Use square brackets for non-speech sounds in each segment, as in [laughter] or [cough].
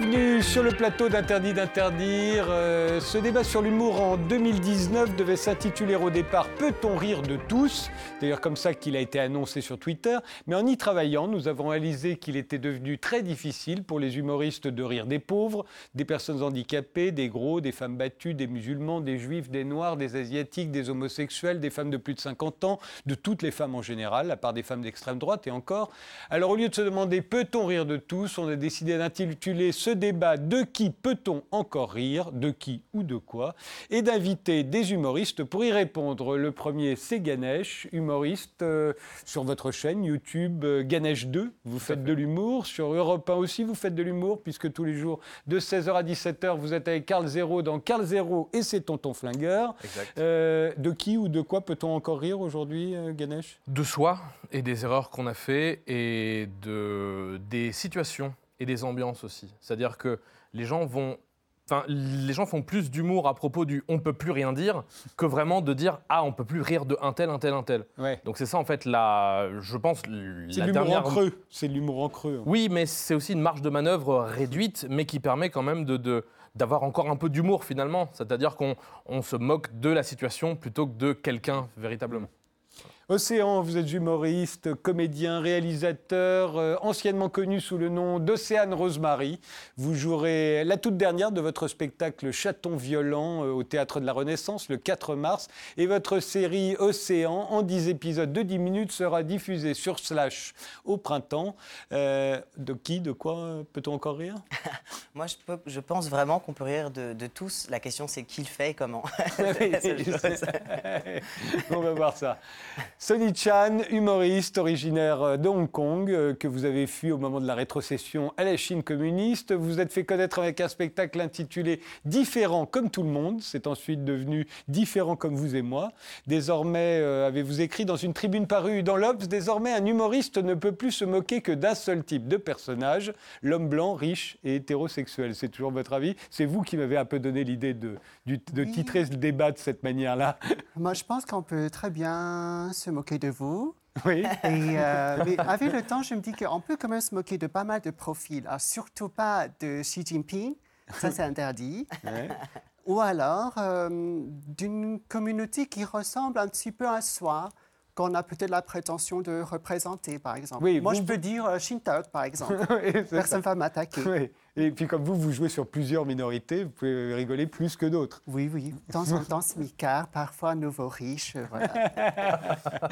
Özgür. Sur le plateau d'Interdit d'interdire. Euh, ce débat sur l'humour en 2019 devait s'intituler au départ Peut-on rire de tous? D'ailleurs comme ça qu'il a été annoncé sur Twitter. Mais en y travaillant, nous avons réalisé qu'il était devenu très difficile pour les humoristes de rire des pauvres, des personnes handicapées, des gros, des femmes battues, des musulmans, des juifs, des noirs, des asiatiques, des homosexuels, des femmes de plus de 50 ans, de toutes les femmes en général, à part des femmes d'extrême droite et encore. Alors au lieu de se demander Peut-on rire de tous? on a décidé d'intituler ce débat De qui peut-on encore rire De qui ou de quoi Et d'inviter des humoristes pour y répondre. Le premier, c'est Ganesh, humoriste euh, sur votre chaîne YouTube euh, Ganesh 2. Vous faites de l'humour. Sur Europe 1 aussi, vous faites de l'humour, puisque tous les jours, de 16h à 17h, vous êtes avec Carl Zero dans Carl Zero et c'est Tonton Flingueur. Euh, de qui ou de quoi peut-on encore rire aujourd'hui, Ganesh? De soi et des erreurs qu'on a fait et de, des situations et des ambiances aussi. C'est-à-dire que les gens vont Enfin, les gens font plus d'humour à propos du on peut plus rien dire que vraiment de dire ah on peut plus rire de un tel un tel un tel. Ouais. Donc c'est ça en fait la je pense c'est l'humour en creux. C'est l'humour en creux. Hein. Oui, mais c'est aussi une marge de manœuvre réduite mais qui permet quand même de, d'avoir encore un peu d'humour finalement. C'est-à-dire qu'on on se moque de la situation plutôt que de quelqu'un véritablement. Océan, vous êtes humoriste, comédien, réalisateur, euh, anciennement connu sous le nom d'Océane Rosemary. Vous jouerez la toute dernière de votre spectacle Chaton violent euh, au Théâtre de la Renaissance le 4 mars. Et votre série Océan, en 10 épisodes de 10 minutes, sera diffusée sur Slash au printemps. Euh, de qui, de quoi peut-on encore rire? [laughs] Moi, je, je, pense vraiment qu'on peut rire de, tous. La question, c'est qui le fait et comment? [laughs] [laughs] On va voir ça. Sonny Chan, humoriste originaire euh, de Hong Kong, euh, que vous avez fui au moment de la rétrocession à la Chine communiste. Vous êtes fait connaître avec un spectacle intitulé Différent comme tout le monde. C'est ensuite devenu Différent comme vous et moi. Désormais, euh, avez-vous écrit dans une tribune parue dans l'Obs, désormais un humoriste ne peut plus se moquer que d'un seul type de personnage, l'homme blanc, riche et hétérosexuel. C'est toujours votre avis? C'est vous qui m'avez un peu donné l'idée de, de, titrer le débat de cette manière-là. Moi, je pense qu'on peut très bien se moquer de vous. [laughs] Oui. Et, euh, mais avec le temps, je me dis qu'on peut quand même se moquer de pas mal de profils. Alors, surtout pas de Xi Jinping, ça c'est interdit. Ou alors euh, d'une communauté qui ressemble un petit peu à soi, qu'on a peut-être la prétention de représenter, par exemple. Oui, Moi, je peux dire euh, Shintok, par exemple. [laughs] Personne ne va m'attaquer. Oui. Et puis comme vous, vous jouez sur plusieurs minorités, vous pouvez rigoler plus que d'autres. Oui, oui. De temps en temps, smicard, parfois nouveau riche. Voilà. [laughs]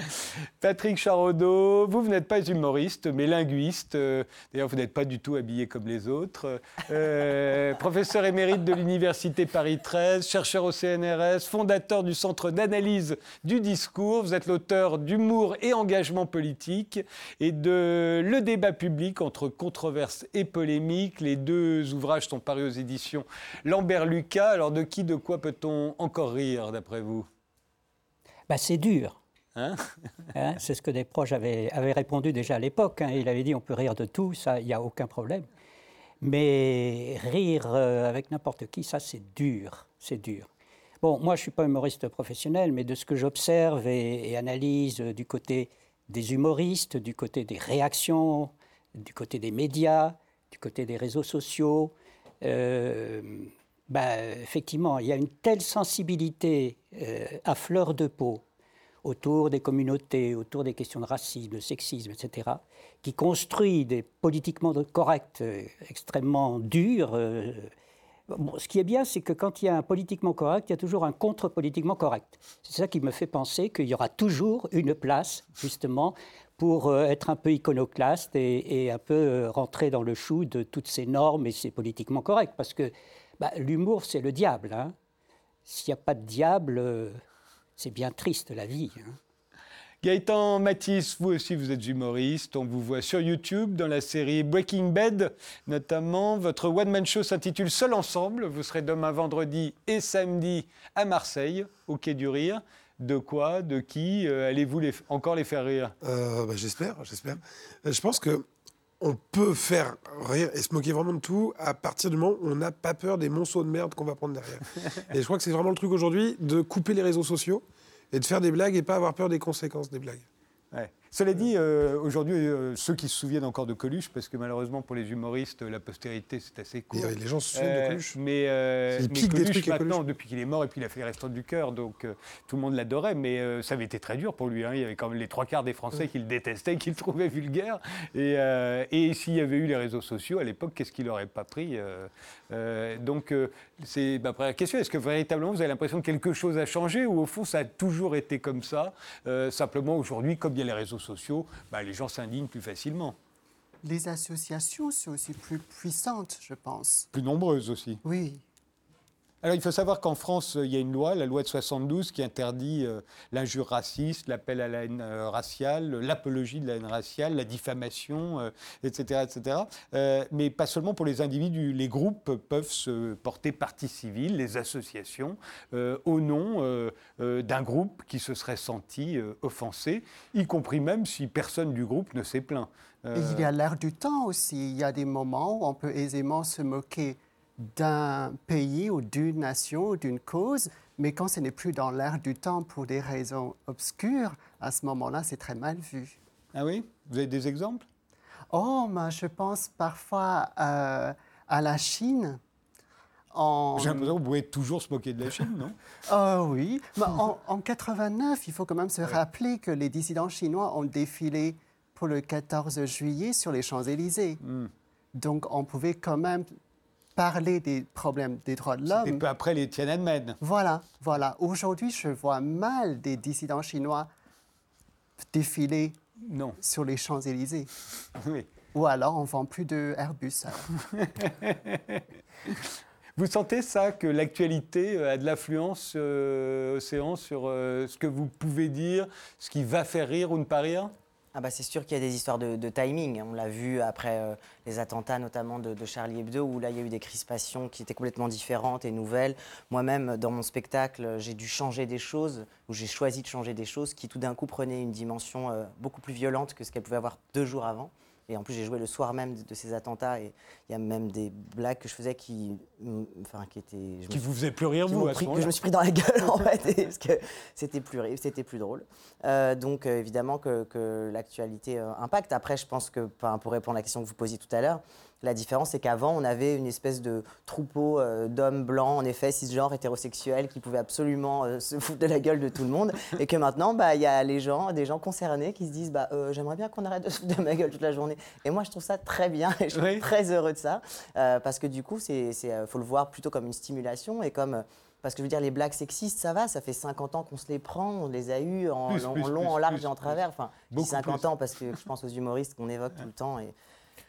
Patrick Charodeau, vous, vous n'êtes pas humoriste, mais linguiste. Euh, d'ailleurs, vous n'êtes pas du tout habillé comme les autres. Euh, [laughs] professeur émérite de l'Université Paris 13, chercheur au CNRS, fondateur du Centre d'analyse du discours. Vous êtes l'auteur d'Humour et engagement politique et de Le débat public entre controverses et polémiques, les deux ouvrages sont parus aux éditions Lambert Lucas. Alors de qui, de quoi peut-on encore rire, d'après vous? Bah, C'est dur. Hein? [laughs] Hein, c'est ce que des proches avaient, répondu déjà à l'époque. Hein. Il avait dit on peut rire de tout, ça, il n'y a aucun problème. Mais rire euh, avec n'importe qui, ça, c'est dur. C'est dur. Bon, moi, je ne suis pas humoriste professionnel, mais de ce que j'observe et, analyse du côté des humoristes, du côté des réactions, du côté des médias, côté des réseaux sociaux, euh, bah, effectivement, il y a une telle sensibilité euh, à fleur de peau autour des communautés, autour des questions de racisme, de sexisme, etc., qui construit des politiquement corrects euh, extrêmement durs. ce qui est bien, c'est que quand il y a un politiquement correct, il y a toujours un contre-politiquement correct. C'est ça qui me fait penser qu'il y aura toujours une place, justement, pour euh, être un peu iconoclaste et, un peu euh, rentrer dans le chou de toutes ces normes et c'est politiquement correct. Parce que bah, l'humour, c'est le diable. Hein. S'il n'y a pas de diable, euh, c'est bien triste la vie. Hein. Gaëtan Matisse, vous aussi vous êtes humoriste, on vous voit sur YouTube dans la série Breaking Bad notamment. Votre one-man show s'intitule Seul Ensemble, vous serez demain vendredi et samedi à Marseille, au Quai du Rire. De quoi De qui euh, Allez-vous les, encore les faire rire? Euh, bah, J'espère, j'espère. Euh, je pense que on peut faire rire et se moquer vraiment de tout à partir du moment où on n'a pas peur des monceaux de merde qu'on va prendre derrière. [laughs] et je crois que c'est vraiment le truc aujourd'hui de couper les réseaux sociaux et de faire des blagues et pas avoir peur des conséquences des blagues. Ouais. Cela dit, euh, aujourd'hui, euh, ceux qui se souviennent encore de Coluche, parce que malheureusement pour les humoristes, la postérité c'est assez court. Et, les gens se souviennent de Euh, Coluche. Mais, Il mais des Coluche, trucs maintenant, Coluche. depuis qu'il est mort, et puis il a fait les Restants du cœur, donc tout le monde l'adorait. Mais ça avait été très dur pour lui. hein. Il y avait quand même les trois quarts des Français qui le détestaient, qui le trouvaient vulgaire. Et, et s'il y avait eu les réseaux sociaux à l'époque, qu'est-ce qu'il n'aurait pas pris euh, Donc euh, c'est ma première question. Est-ce que véritablement vous avez l'impression que quelque chose a changé ou au fond ça a toujours été comme ça Euh, Simplement aujourd'hui, comme il y a les réseaux sociaux, bah, les gens s'indignent plus facilement. Les associations sont aussi plus puissantes, je pense. Plus nombreuses aussi. Oui. Alors il faut savoir qu'en France, euh, il y a une loi, la loi de 72, qui interdit euh, l'injure raciste, l'appel à la haine euh, raciale, l'apologie de la haine raciale, la diffamation, etc. etc. Mais pas seulement pour les individus. Les groupes peuvent se porter partie civile, les associations, au nom d'un groupe qui se serait senti offensé, y compris même si personne du groupe ne s'est plaint. Il y a l'air du temps aussi. Il y a des moments où on peut aisément se moquer d'un pays ou d'une nation ou d'une cause, mais quand ce n'est plus dans l'air du temps pour des raisons obscures, à ce moment-là, c'est très mal vu. Ah oui? Vous avez des exemples? Oh, moi, je pense parfois euh, à la Chine. En... J'ai l'impression que vous pouvez toujours se moquer de la Chine, non? [laughs] Ah oui. Mais en, en 89, il faut quand même se rappeler que les dissidents chinois ont défilé pour le 14 juillet sur les Champs-Élysées. Hmm. Donc, on pouvait quand même parler des problèmes des droits de C'était l'homme. peu après les Tiananmen. Voilà, voilà. Aujourd'hui, je vois mal des dissidents chinois défiler Non, sur les Champs-Élysées. oui. Ou alors, on vend plus de Airbus. [laughs] Vous sentez ça, que l'actualité euh, a de l'influence, euh, Océan, sur euh, ce que vous pouvez dire, ce qui va faire rire ou ne pas rire? Ah bah c'est sûr qu'il y a des histoires de, timing. On l'a vu après euh, les attentats, notamment de, de Charlie Hebdo, où là, il y a eu des crispations qui étaient complètement différentes et nouvelles. Moi-même, dans mon spectacle, j'ai dû changer des choses, ou j'ai choisi de changer des choses qui, tout d'un coup, prenaient une dimension euh, beaucoup plus violente que ce qu'elles pouvaient avoir deux jours avant. Et en plus, j'ai joué le soir même de, de ces attentats, et il y a même des blagues que je faisais qui, enfin, qui étaient... je me Qui vous faisait plus rire, vous, à ce que je me suis pris dans la [laughs] gueule en fait, parce que c'était plus, c'était plus drôle. Euh, donc euh, évidemment que, que l'actualité euh, impacte. Après, je pense que, pour répondre à la question que vous posiez tout à l'heure, la différence c'est qu'avant on avait une espèce de troupeau euh, d'hommes blancs, en effet cisgenres, hétérosexuels, qui pouvaient absolument euh, se foutre de la gueule de tout le monde, et que maintenant bah, il y a les gens, des gens concernés qui se disent bah, euh, j'aimerais bien qu'on arrête de se foutre de ma gueule toute la journée. Et moi je trouve ça très bien, et je suis Oui. très heureux de ça, parce que du coup euh, faut le voir plutôt comme une stimulation et comme parce que je veux dire, les blagues sexistes, ça va, ça fait 50 ans qu'on se les prend, on les a eues en, Plus, en plus, long, plus, en large et en travers. Enfin, je dis Beaucoup 50 plus. ans parce que je pense aux humoristes qu'on évoque tout le temps. Et,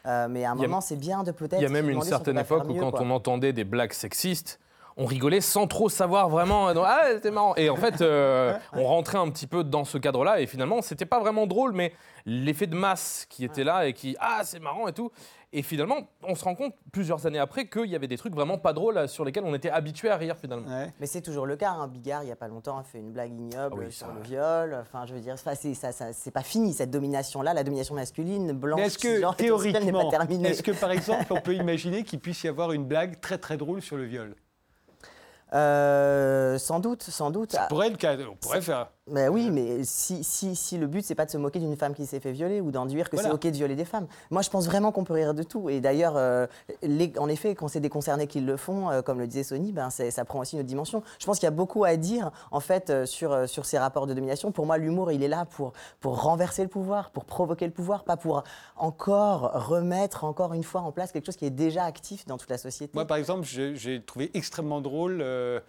euh, mais à un a- moment, c'est bien de peut-être. Il y a même une certaine époque où mieux, quand quoi. on entendait des blagues sexistes, on rigolait sans trop savoir vraiment. euh, Ah, c'était marrant. Et en fait, euh, on rentrait un petit peu dans ce cadre-là et finalement, c'était pas vraiment drôle, mais l'effet de masse qui était là et qui ah c'est marrant et tout. Et finalement, on se rend compte plusieurs années après qu'il y avait des trucs vraiment pas drôles euh, sur lesquels on était habitué à rire finalement. Ouais. Mais c'est toujours le cas. Hein. Bigard, il n'y a pas longtemps, a fait une blague ignoble Ah oui, sur ça, le viol. Enfin, je veux dire, ça, c'est, ça, ça- c'est pas fini cette domination-là. La domination masculine, blanche, est-ce que hétérosexuelle, [laughs] n'est théoriquement, pas terminée. est-ce que par exemple, on peut [laughs] imaginer qu'il puisse y avoir une blague très très drôle sur le viol? Euh, Sans doute, sans doute. Ça pourrait être le on pourrait faire. Mais oui, mais si, si, si le but, c'est pas de se moquer d'une femme qui s'est fait violer ou d'enduire que Voilà. c'est OK de violer des femmes. Moi, je pense vraiment qu'on peut rire de tout. Et d'ailleurs, euh, en effet, quand c'est des concernés qui le font, euh, comme le disait Sony, ben, ça prend aussi une autre dimension. Je pense qu'il y a beaucoup à dire, en fait, euh, sur, euh, sur ces rapports de domination. Pour moi, l'humour, il est là pour, pour renverser le pouvoir, pour provoquer le pouvoir, pas pour encore remettre encore une fois en place quelque chose qui est déjà actif dans toute la société. Moi, par exemple, j'ai trouvé extrêmement drôle euh,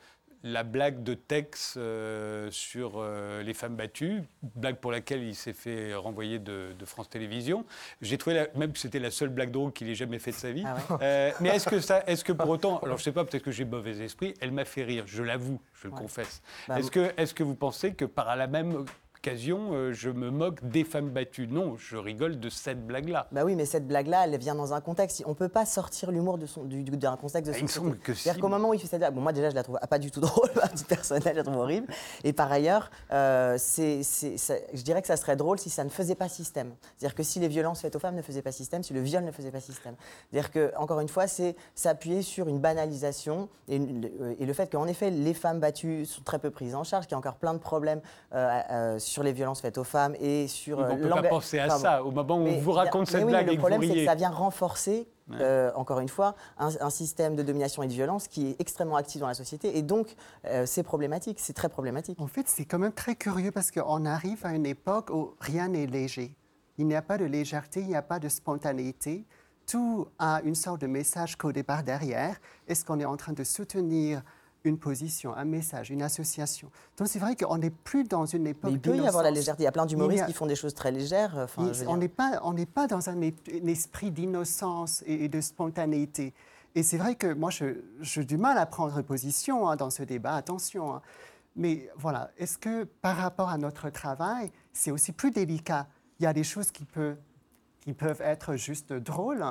la blague de Tex euh, sur euh, les femmes battues, blague pour laquelle il s'est fait renvoyer de, de France Télévisions. J'ai trouvé, la- même que c'était la seule blague drôle qu'il ait jamais fait de sa vie. Ah ouais Euh, mais est-ce que ça, est-ce que pour autant, alors je sais pas, peut-être que j'ai mauvais esprit, elle m'a fait rire, je l'avoue, je le Ouais. confesse. Bah, est-ce que, est-ce que vous pensez que par la même occasion, euh, je me moque des femmes battues Non, je rigole de cette blague-là. Bah oui, mais cette blague-là, elle vient dans un contexte. On peut pas sortir l'humour de son- du- du- d'un contexte de Ah, il me semble que si. C'est-à-dire qu'au moment où il fait cette blague, bon, moi déjà, je la trouve pas du tout [laughs] drôle, à titre personnel, je la trouve horrible. Et par ailleurs, euh, c'est, c'est- ça- je dirais que ça serait drôle si ça ne faisait pas système. C'est-à-dire que si les violences faites aux femmes ne faisaient pas système, si le viol ne faisait pas système. C'est-à-dire que, encore une fois, c'est s'appuyer sur une banalisation et, une- et le fait qu'en effet, les femmes battues sont très peu prises en charge, qu'il y a encore plein de problèmes euh, euh, sur les violences faites aux femmes et sur. on ne peut pas penser à ça au moment où on vous raconte cette blague Le problème, c'est que ça vient renforcer, encore une fois, un, système de domination et de violence qui est extrêmement actif dans la société. Et donc, c'est problématique, c'est très problématique. En fait, c'est quand même très curieux parce qu'on arrive à une époque où rien n'est léger. Il n'y a pas de légèreté, il n'y a pas de spontanéité. Tout a une sorte de message codé par derrière. Est-ce qu'on est en train de soutenir une position, un message, une association. Donc c'est vrai qu'on n'est plus dans une époque. Mais il peut y avoir la légèreté. Il y a plein d'humoristes qui font des choses très légères. Enfin, on n'est pas, on n'est pas dans un, esprit d'innocence et, de spontanéité. Et c'est vrai que moi, j'ai du mal à prendre position hein, dans ce débat. Attention. Hein. Mais voilà, est-ce que par rapport à notre travail, c'est aussi plus délicat? Il y a des choses qui, peut, qui peuvent être juste drôles,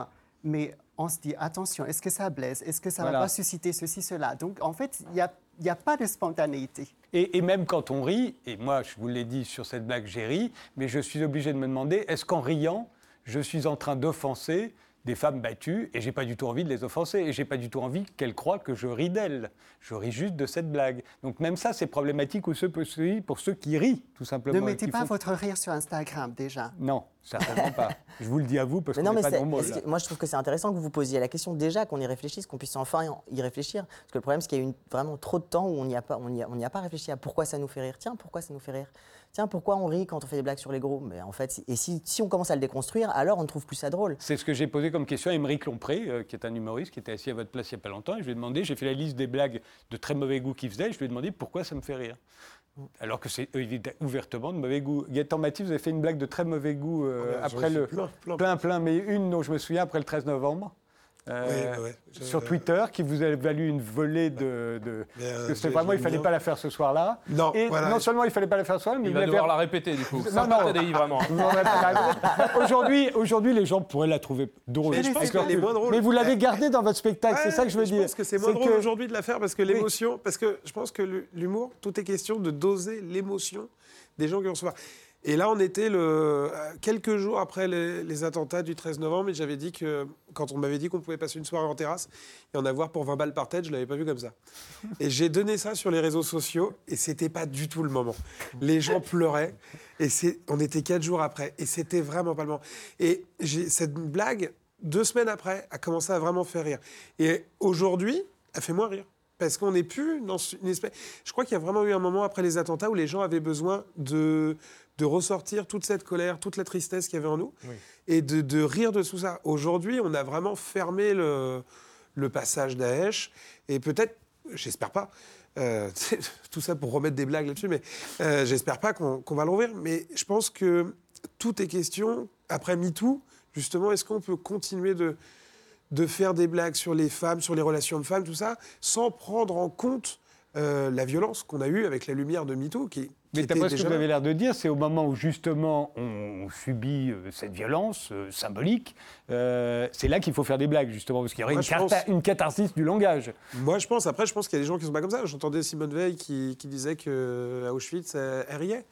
mais on se dit attention, est-ce que ça blesse? Est-ce que ça ne va pas susciter ceci, cela? Donc en fait, il n'y a, a, pas de spontanéité. Et, et, même quand on rit, et moi je vous l'ai dit sur cette blague, j'ai ri, mais je suis obligé de me demander est-ce qu'en riant, je suis en train d'offenser des femmes battues et j'ai pas du tout envie de les offenser et j'ai pas du tout envie qu'elles croient que je ris d'elles. Je ris juste de cette blague. Donc même ça, c'est problématique pour ceux qui rient, tout simplement. Ne mettez pas votre rire sur Instagram déjà. Non, certainement pas. Je vous le dis à vous parce qu'on n'est pas nombreux. moi, je trouve que c'est intéressant que vous posiez la question déjà, qu'on y réfléchisse, qu'on puisse enfin y réfléchir. Parce que le problème, c'est qu'il y a eu vraiment trop de temps où on n'y a, pas, on a pas réfléchi à pourquoi ça nous fait rire. Tiens, pourquoi ça nous fait rire? Tiens, pourquoi on rit quand on fait des blagues sur les gros? Mais en fait, et si, on commence à le déconstruire, alors on ne trouve plus ça drôle. C'est ce que j'ai posé comme question à Émeric Lompré, euh, qui est un humoriste qui était assis à votre place il n'y a pas longtemps. Et je lui ai demandé, j'ai fait la liste des blagues de très mauvais goût qu'il faisait. je lui ai demandé pourquoi ça me fait rire. Alors que c'est ouvertement de mauvais goût. Gaëtan Mathis, vous avez fait une blague de très mauvais goût euh, ah, après le. plein, plein, mais une dont je me souviens après le 13 novembre. Euh, sur Twitter, qui vous a valu une volée de. de euh, c'est vraiment, il ne fallait pas la faire ce soir-là. Non, et non seulement il ne fallait pas la faire ce soir, mais il, va devoir la répéter du coup. Non, non, vraiment. [laughs] aujourd'hui, aujourd'hui, les gens pourraient la trouver drôle. Mais, je pense est moins drôle. Mais vous l'avez gardée dans votre spectacle, c'est ça que je veux dire. Je pense que c'est moins drôle aujourd'hui de la faire parce que l'émotion, parce que je pense que l'humour, tout est question de doser l'émotion des gens qui vont recevoir. Et là, on était euh, quelques jours après les, attentats du 13 novembre, et j'avais dit que, quand on m'avait dit qu'on pouvait passer une soirée en terrasse et en avoir pour 20 balles par tête, je ne l'avais pas vu comme ça. Et j'ai donné ça sur les réseaux sociaux, et c'était pas du tout le moment. Les gens pleuraient, et on était quatre jours après, et c'était vraiment pas le moment. Et cette blague, deux semaines après, a commencé à vraiment faire rire. Et aujourd'hui, elle fait moins rire. Parce qu'on n'est plus dans une espèce. Je crois qu'il y a vraiment eu un moment après les attentats où les gens avaient besoin de, de ressortir toute cette colère, toute la tristesse qu'il y avait en nous, et de, rire de tout ça. Aujourd'hui, on a vraiment fermé le, le passage Daesh, et peut-être, j'espère pas, euh, [laughs] tout ça pour remettre des blagues là-dessus, mais euh, j'espère pas qu'on va l'ouvrir. Mais je pense que tout est question, après MeToo, justement, est-ce qu'on peut continuer de, de faire des blagues sur les femmes, sur les relations de femmes, tout ça, sans prendre en compte euh, la violence qu'on a eue avec la lumière de MeToo, qui, mais d'après ce que vous avez l'air de dire, c'est au moment où justement on subit euh, cette violence euh, symbolique, euh, c'est là qu'il faut faire des blagues justement, parce qu'il y aurait une, une, catharsis du langage. Moi je pense, après je pense qu'il y a des gens qui sont pas comme ça. J'entendais Simone Veil qui, disait qu'à Auschwitz, elle, riait.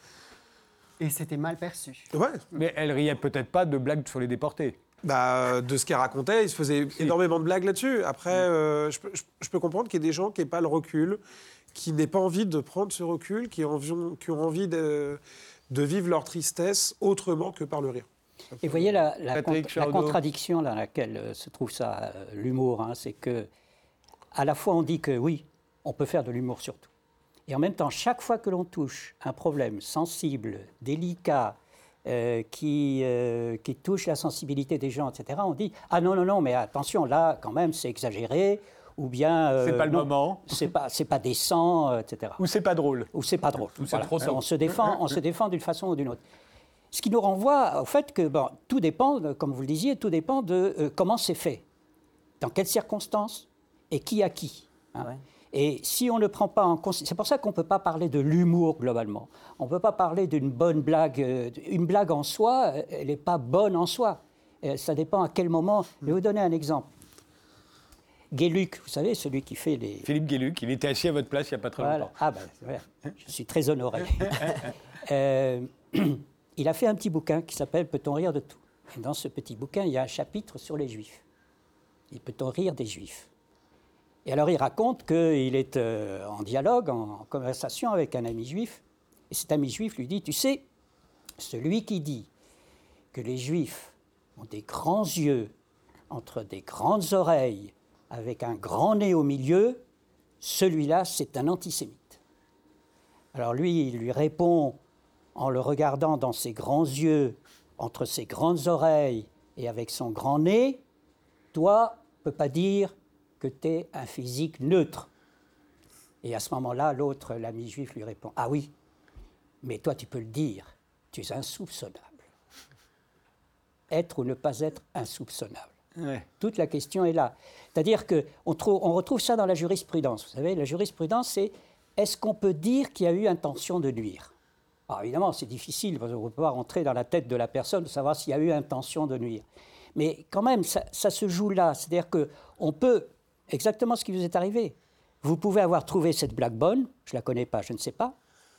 Et c'était mal perçu. Ouais. Mais elle riait peut-être pas de blagues sur les déportés. Bah, de ce qu'elle racontait, il se faisait énormément de blagues là-dessus. Après, je, peux, je, peux, comprendre qu'il y ait des gens qui n'aient pas le recul, qui n'aient pas envie de prendre ce recul, qui ont, qui ont envie de, de, vivre leur tristesse autrement que par le rire. Et vous voyez la, la, contradiction dans laquelle euh, se trouve ça, euh, l'humour, hein, c'est que à la fois on dit que oui, on peut faire de l'humour sur tout. Et en même temps, chaque fois que l'on touche un problème sensible, délicat, euh, qui, qui touche la sensibilité des gens, etc., on dit Ah non, non, non, mais attention, là, quand même, c'est exagéré, ou bien euh, c'est pas le moment, c'est pas c'est pas décent, euh, etc. Ou c'est pas drôle, ou c'est pas drôle. on se défend, on se défend d'une façon ou d'une autre. Ce qui nous renvoie au fait que bon, tout dépend, comme vous le disiez, tout dépend de euh, comment c'est fait, dans quelles circonstances et qui a qui. Hein. Et si on ne prend pas en compte, c'est pour ça qu'on ne peut pas parler de l'humour globalement. On ne peut pas parler d'une bonne blague. Une blague en soi, elle n'est pas bonne en soi. Ça dépend à quel moment. Je vais vous donner un exemple. Guéluc, vous savez, celui qui fait les... Philippe Guéluc, il était assis à votre place il n'y a pas très longtemps. Ah ben, je suis très honoré. [laughs] Euh, [clears throat] il a fait un petit bouquin qui s'appelle Peut-on rire de tout? Et dans ce petit bouquin, il y a un chapitre sur les Juifs. Et peut-on rire des Juifs? Et alors il raconte qu'il est euh, en dialogue, en conversation avec un ami juif, Et cet ami juif lui dit, tu sais, celui qui dit que les juifs ont des grands yeux entre des grandes oreilles avec un grand nez au milieu, celui-là, c'est un antisémite. Alors lui, il lui répond en le regardant dans ses grands yeux, entre ses grandes oreilles et avec son grand nez, toi, ne peux pas dire que tu es un physique neutre. Et à ce moment-là, l'autre, l'ami juif, lui répond Ah oui, mais toi, tu peux le dire, tu es insoupçonnable. Être ou ne pas être insoupçonnable. Toute la question est là. C'est-à-dire qu'on on retrouve ça dans la jurisprudence. Vous savez, la jurisprudence, c'est est-ce qu'on peut dire qu'il y a eu intention de nuire? Alors évidemment, c'est difficile, parce qu'on ne peut pas rentrer dans la tête de la personne de savoir s'il y a eu intention de nuire. Mais quand même, ça, se joue là. C'est-à-dire qu'on peut, exactement ce qui vous est arrivé, vous pouvez avoir trouvé cette blague bonne, je ne la connais pas, je ne sais pas.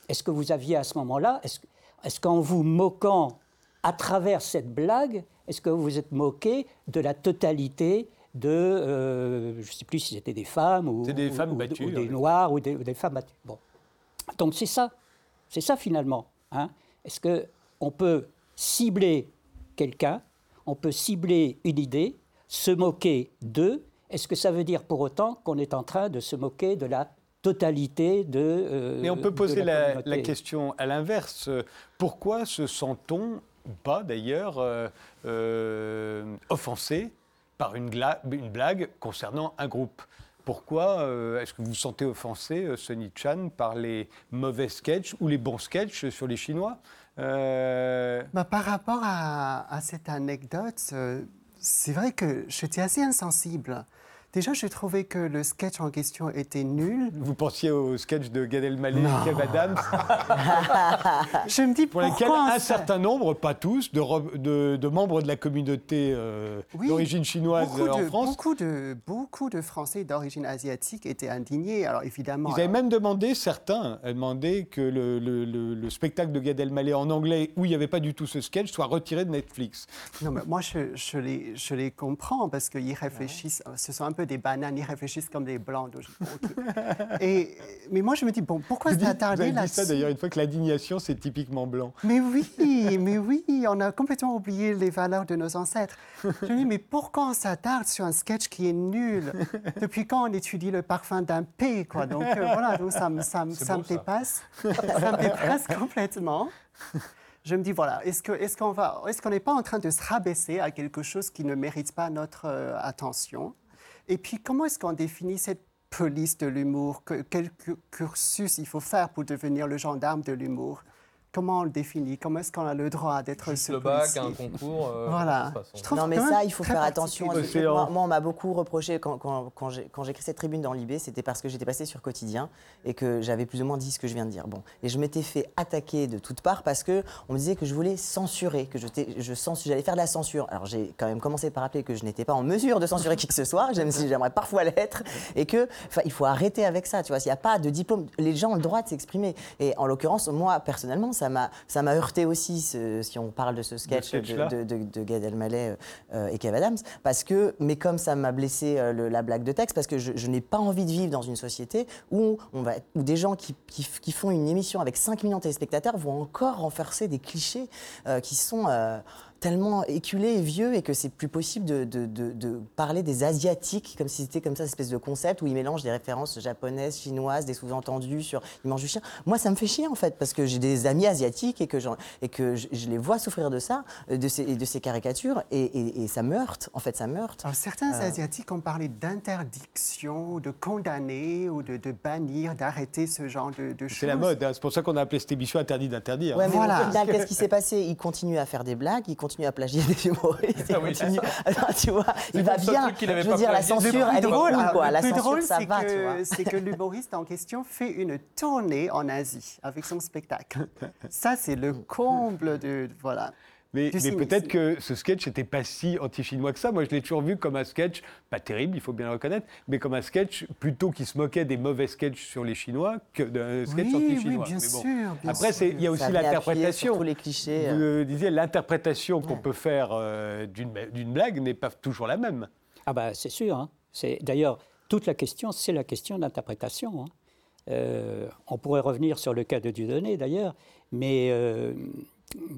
Est-ce que vous aviez à ce moment-là, est-ce qu'en vous moquant à travers cette blague, est-ce que vous vous êtes moqué de la totalité de, euh, je ne sais plus si c'était des femmes ou des, femmes battues, des noirs ou des, femmes battues. Bon. Donc c'est ça, c'est ça finalement. Hein. Est-ce qu'on peut cibler quelqu'un, on peut cibler une idée, se moquer d'eux? Est-ce que ça veut dire pour autant qu'on est en train de se moquer de la totalité de. Euh, Mais on peut poser la, la, question à l'inverse. Pourquoi se sent-on ou pas d'ailleurs, euh, euh, offensé par une, blague concernant un groupe. Pourquoi euh, est-ce que vous vous sentez offensé, Sonny Chan, par les mauvais sketchs ou les bons sketchs sur les Chinois bah, Par rapport à, à cette anecdote, c'est vrai que j'étais assez insensible. Déjà, j'ai trouvé que le sketch en question était nul. Vous pensiez au sketch de Gad Elmaleh et Kev Adams [laughs] Je me dis Pour lesquels un certain nombre, pas tous, de, de, membres de la communauté euh, d'origine chinoise en France. Beaucoup de, beaucoup de Français d'origine asiatique étaient indignés. Alors évidemment. Ils avaient même demandé, certains, demandé que le, le, le, spectacle de Gad Elmaleh en anglais, où il n'y avait pas du tout ce sketch, soit retiré de Netflix. Non, mais moi, je, je, les, je les comprends parce qu'ils réfléchissent. Ce sont un peu des bananes, ils réfléchissent comme des blancs. Et, mais moi, je me dis, bon, pourquoi s'attarder là-dessus ça d'ailleurs, une fois que l'indignation, c'est typiquement blanc. Mais oui, mais oui, on a complètement oublié les valeurs de nos ancêtres. Je me dis, mais pourquoi on s'attarde sur un sketch qui est nul Depuis quand on étudie le parfum d'un P, quoi? Donc euh, voilà, donc ça, ça, ça me dépasse. ça me dépasse complètement je me dis, voilà, est-ce qu'on est qu'on va, est n'est pas en train de se rabaisser à quelque chose qui ne mérite pas notre euh, attention? Et puis, comment est-ce qu'on définit cette police de l'humour? Quel cursus il faut faire pour devenir le gendarme de l'humour? Comment on le définit? Comment est-ce qu'on a le droit d'être ce le bac, un concours. Euh, voilà. non, mais ça, il faut faire attention. Moi, moi, on m'a beaucoup reproché quand, quand, quand j'ai écrit cette tribune dans l'IB, c'était parce que j'étais passé sur Quotidien et que j'avais plus ou moins dit ce que je viens de dire. Bon, et je m'étais fait attaquer de toutes parts parce que on me disait que je voulais censurer, que je, je j'allais faire de la censure. Alors j'ai quand même commencé par rappeler que je n'étais pas en mesure de censurer qui que ce soit, même si j'aimerais parfois l'être, et que, il faut arrêter avec ça. Tu vois, s'il n'y a pas de diplôme, les gens ont le droit de s'exprimer. Et en l'occurrence, moi personnellement, ça m'a ça m'a heurté aussi si on parle de ce sketch de, de, Gad Elmaleh euh, et Kev Adams parce que mais comme ça m'a blessé euh, la blague de texte parce que je, n'ai pas envie de vivre dans une société où on va où des gens qui, qui, font une émission avec 5 millions de téléspectateurs vont encore renforcer des clichés euh, qui sont tellement éculé et vieux et que c'est plus possible de, de, de, parler des Asiatiques comme si c'était comme ça, une espèce de concept où ils mélangent des références japonaises, chinoises, des sous-entendus sur ils mangent du chien. Moi, ça me fait chier en fait parce que j'ai des amis asiatiques et que, et que je, les vois souffrir de ça, de ces, de ces caricatures et, et, ça me heurte. En fait, ça me heurte. certains euh. Asiatiques ont parlé d'interdiction, de condamner ou de, bannir, d'arrêter ce genre de, choses. C'est la mode. Hein. C'est pour ça qu'on a appelé cette émission interdit d'interdire. Ouais, voilà. [laughs] qu'est-ce qui s'est passé? Ils continuent à faire des blagues, ils continue à plagier des humoristes. Ah oui, continue... tu vois, il va bien. Je veux dire, la censure, elle est drôle, quoi. La censure, ça va. C'est que l'humoriste en question fait une tournée en Asie avec son spectacle. Ça, c'est le comble de... Voilà. Mais, peut-être que ce sketch n'était pas si anti-chinois que ça. Moi, je l'ai toujours vu comme un sketch, pas terrible, il faut bien le reconnaître, mais comme un sketch plutôt qui se moquait des mauvais sketchs sur les Chinois que d'un sketch anti-chinois. Oui, bien sûr. Après, il y a aussi l'interprétation. Les clichés. Vous euh. disiez, l'interprétation qu'on peut faire euh, d'une blague n'est pas toujours la même. Ah bah c'est sûr. Hein. D'ailleurs, toute la question, c'est la question d'interprétation. Hein. on pourrait revenir sur le cas de Dieudonné d'ailleurs, mais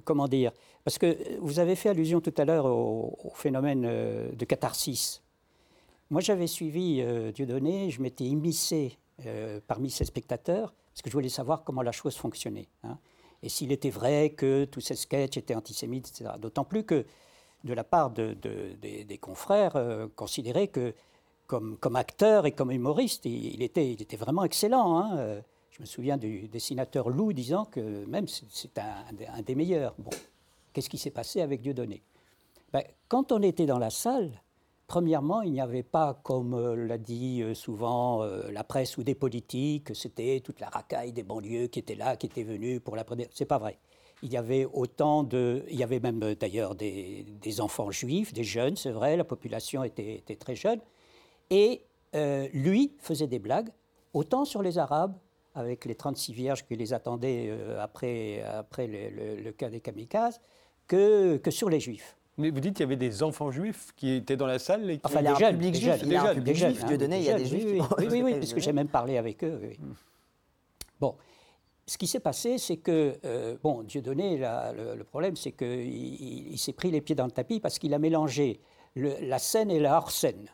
comment dire Parce que vous avez fait allusion tout à l'heure au, phénomène de catharsis. Moi, j'avais suivi Dieudonné, je m'étais immiscé parmi ses spectateurs parce que je voulais savoir comment la chose fonctionnait. Hein. Et s'il était vrai que tous ces sketchs étaient antisémites, etc. D'autant plus que, de la part de, des, confrères, euh, considérait que, comme, acteur et comme humoriste, il, était, vraiment excellent. Hein. Euh, je me souviens du dessinateur Lou disant que même c'est un, des meilleurs. Qu'est-ce qui s'est passé avec Dieudonné? Ben, Quand on était dans la salle, Premièrement, il n'y avait pas, comme euh, l'a dit euh, souvent euh, la presse ou des politiques, c'était toute la racaille des banlieues qui étaient là, qui étaient venus pour la première. C'est pas vrai. Il y avait autant de. Il y avait même d'ailleurs des, enfants juifs, des jeunes, c'est vrai, la population était, était très jeune. Et lui faisait des blagues, autant sur les Arabes, avec les 36 vierges qui les attendaient après, après le, le, cas des kamikazes, que, que sur les juifs. Mais vous dites qu'il y avait des enfants juifs qui étaient dans la salle et qui Enfin, public juif. Il y a un public juif. Dieudonné, il y a des juifs. Oui, oui, oui, puisque j'ai même parlé avec eux. Bon, ce qui s'est passé, c'est que, euh, bon, Dieudonné, le, le, problème, c'est qu'il il, s'est pris les pieds dans le tapis parce qu'il a mélangé la scène et la hors-scène.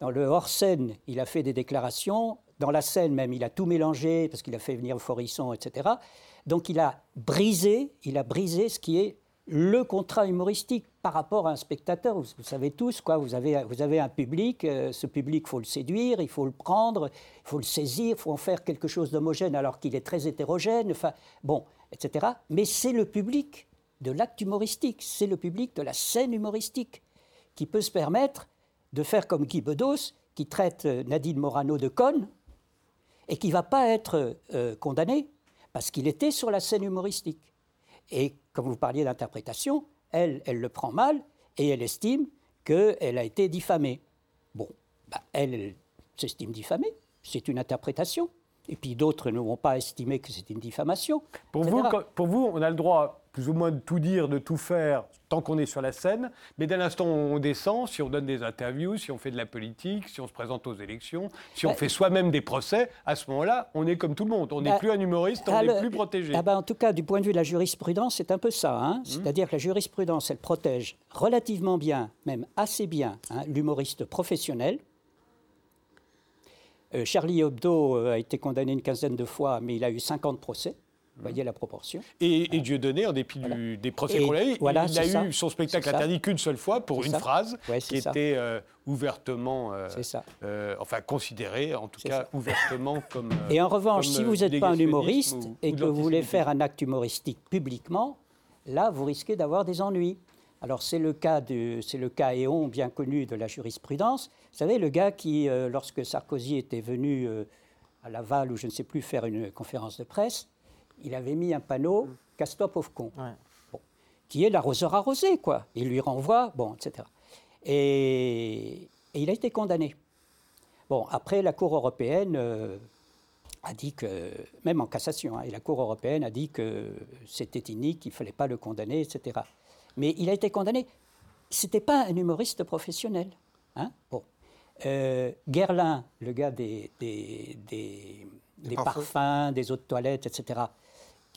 Dans le hors-scène, il a fait des déclarations. Dans la scène même, il a tout mélangé parce qu'il a fait venir Forisson, etc. Donc il a brisé, il a brisé ce qui est le contrat humoristique par rapport à un spectateur. Vous, savez tous, quoi, vous, avez, vous avez un public, euh, ce public, il faut le séduire, il faut le prendre, il faut le saisir, il faut en faire quelque chose d'homogène alors qu'il est très hétérogène, bon, etc. Mais c'est le public de l'acte humoristique, c'est le public de la scène humoristique qui peut se permettre de faire comme Guy Bedos, qui traite euh, Nadine Morano de conne et qui ne va pas être euh, condamné parce qu'il était sur la scène humoristique. Et comme vous parliez d'interprétation, elle, elle le prend mal et elle estime qu'elle a été diffamée. Bon, bah, elle, elle s'estime diffamée, c'est une interprétation. Et puis d'autres ne vont pas estimer que c'est une diffamation. Pour vous, pour vous, on a le droit plus ou moins de tout dire, de tout faire, tant qu'on est sur la scène. Mais dès l'instant où on descend, si on donne des interviews, si on fait de la politique, si on se présente aux élections, si on bah, fait soi-même des procès, à ce moment-là, on est comme tout le monde. On n'est bah, plus un humoriste, on n'est plus protégé. Ah bah, en tout cas, du point de vue de la jurisprudence, c'est un peu ça. Hein. Mmh. C'est-à-dire que la jurisprudence, elle protège relativement bien, même assez bien, hein, l'humoriste professionnel. Euh, Charlie Hebdo euh, a été condamné une quinzaine de fois, mais il a eu 50 procès. Vous voyez la proportion. Et, et Dieudonné, en dépit des procès qu'on a eu, il a eu son spectacle interdit qu'une seule fois pour une phrase qui était euh, ouvertement, euh, euh, enfin considérée, en tout cas ouvertement [laughs] comme. et en revanche, si vous n'êtes pas un humoriste et que vous voulez faire un acte humoristique publiquement, là, vous risquez d'avoir des ennuis. Alors c'est le cas de, c'est le cas Éon bien connu de la jurisprudence. Vous savez, le gars qui, lorsque Sarkozy était venu à Laval ou je ne sais plus faire une conférence de presse, il avait mis un panneau mm. Castop of Con, qui est l'arroseur arrosé, quoi. Il lui renvoie, bon, etc. Et, il a été condamné. Bon, après, la Cour européenne euh, a dit que, même en cassation, hein, et la Cour européenne a dit que c'était inique, qu'il ne fallait pas le condamner, etc. Mais il a été condamné. Ce n'était pas un humoriste professionnel. Hein bon. Euh, Guerlain, le gars des, des, des parfums, des eaux de toilette, etc.,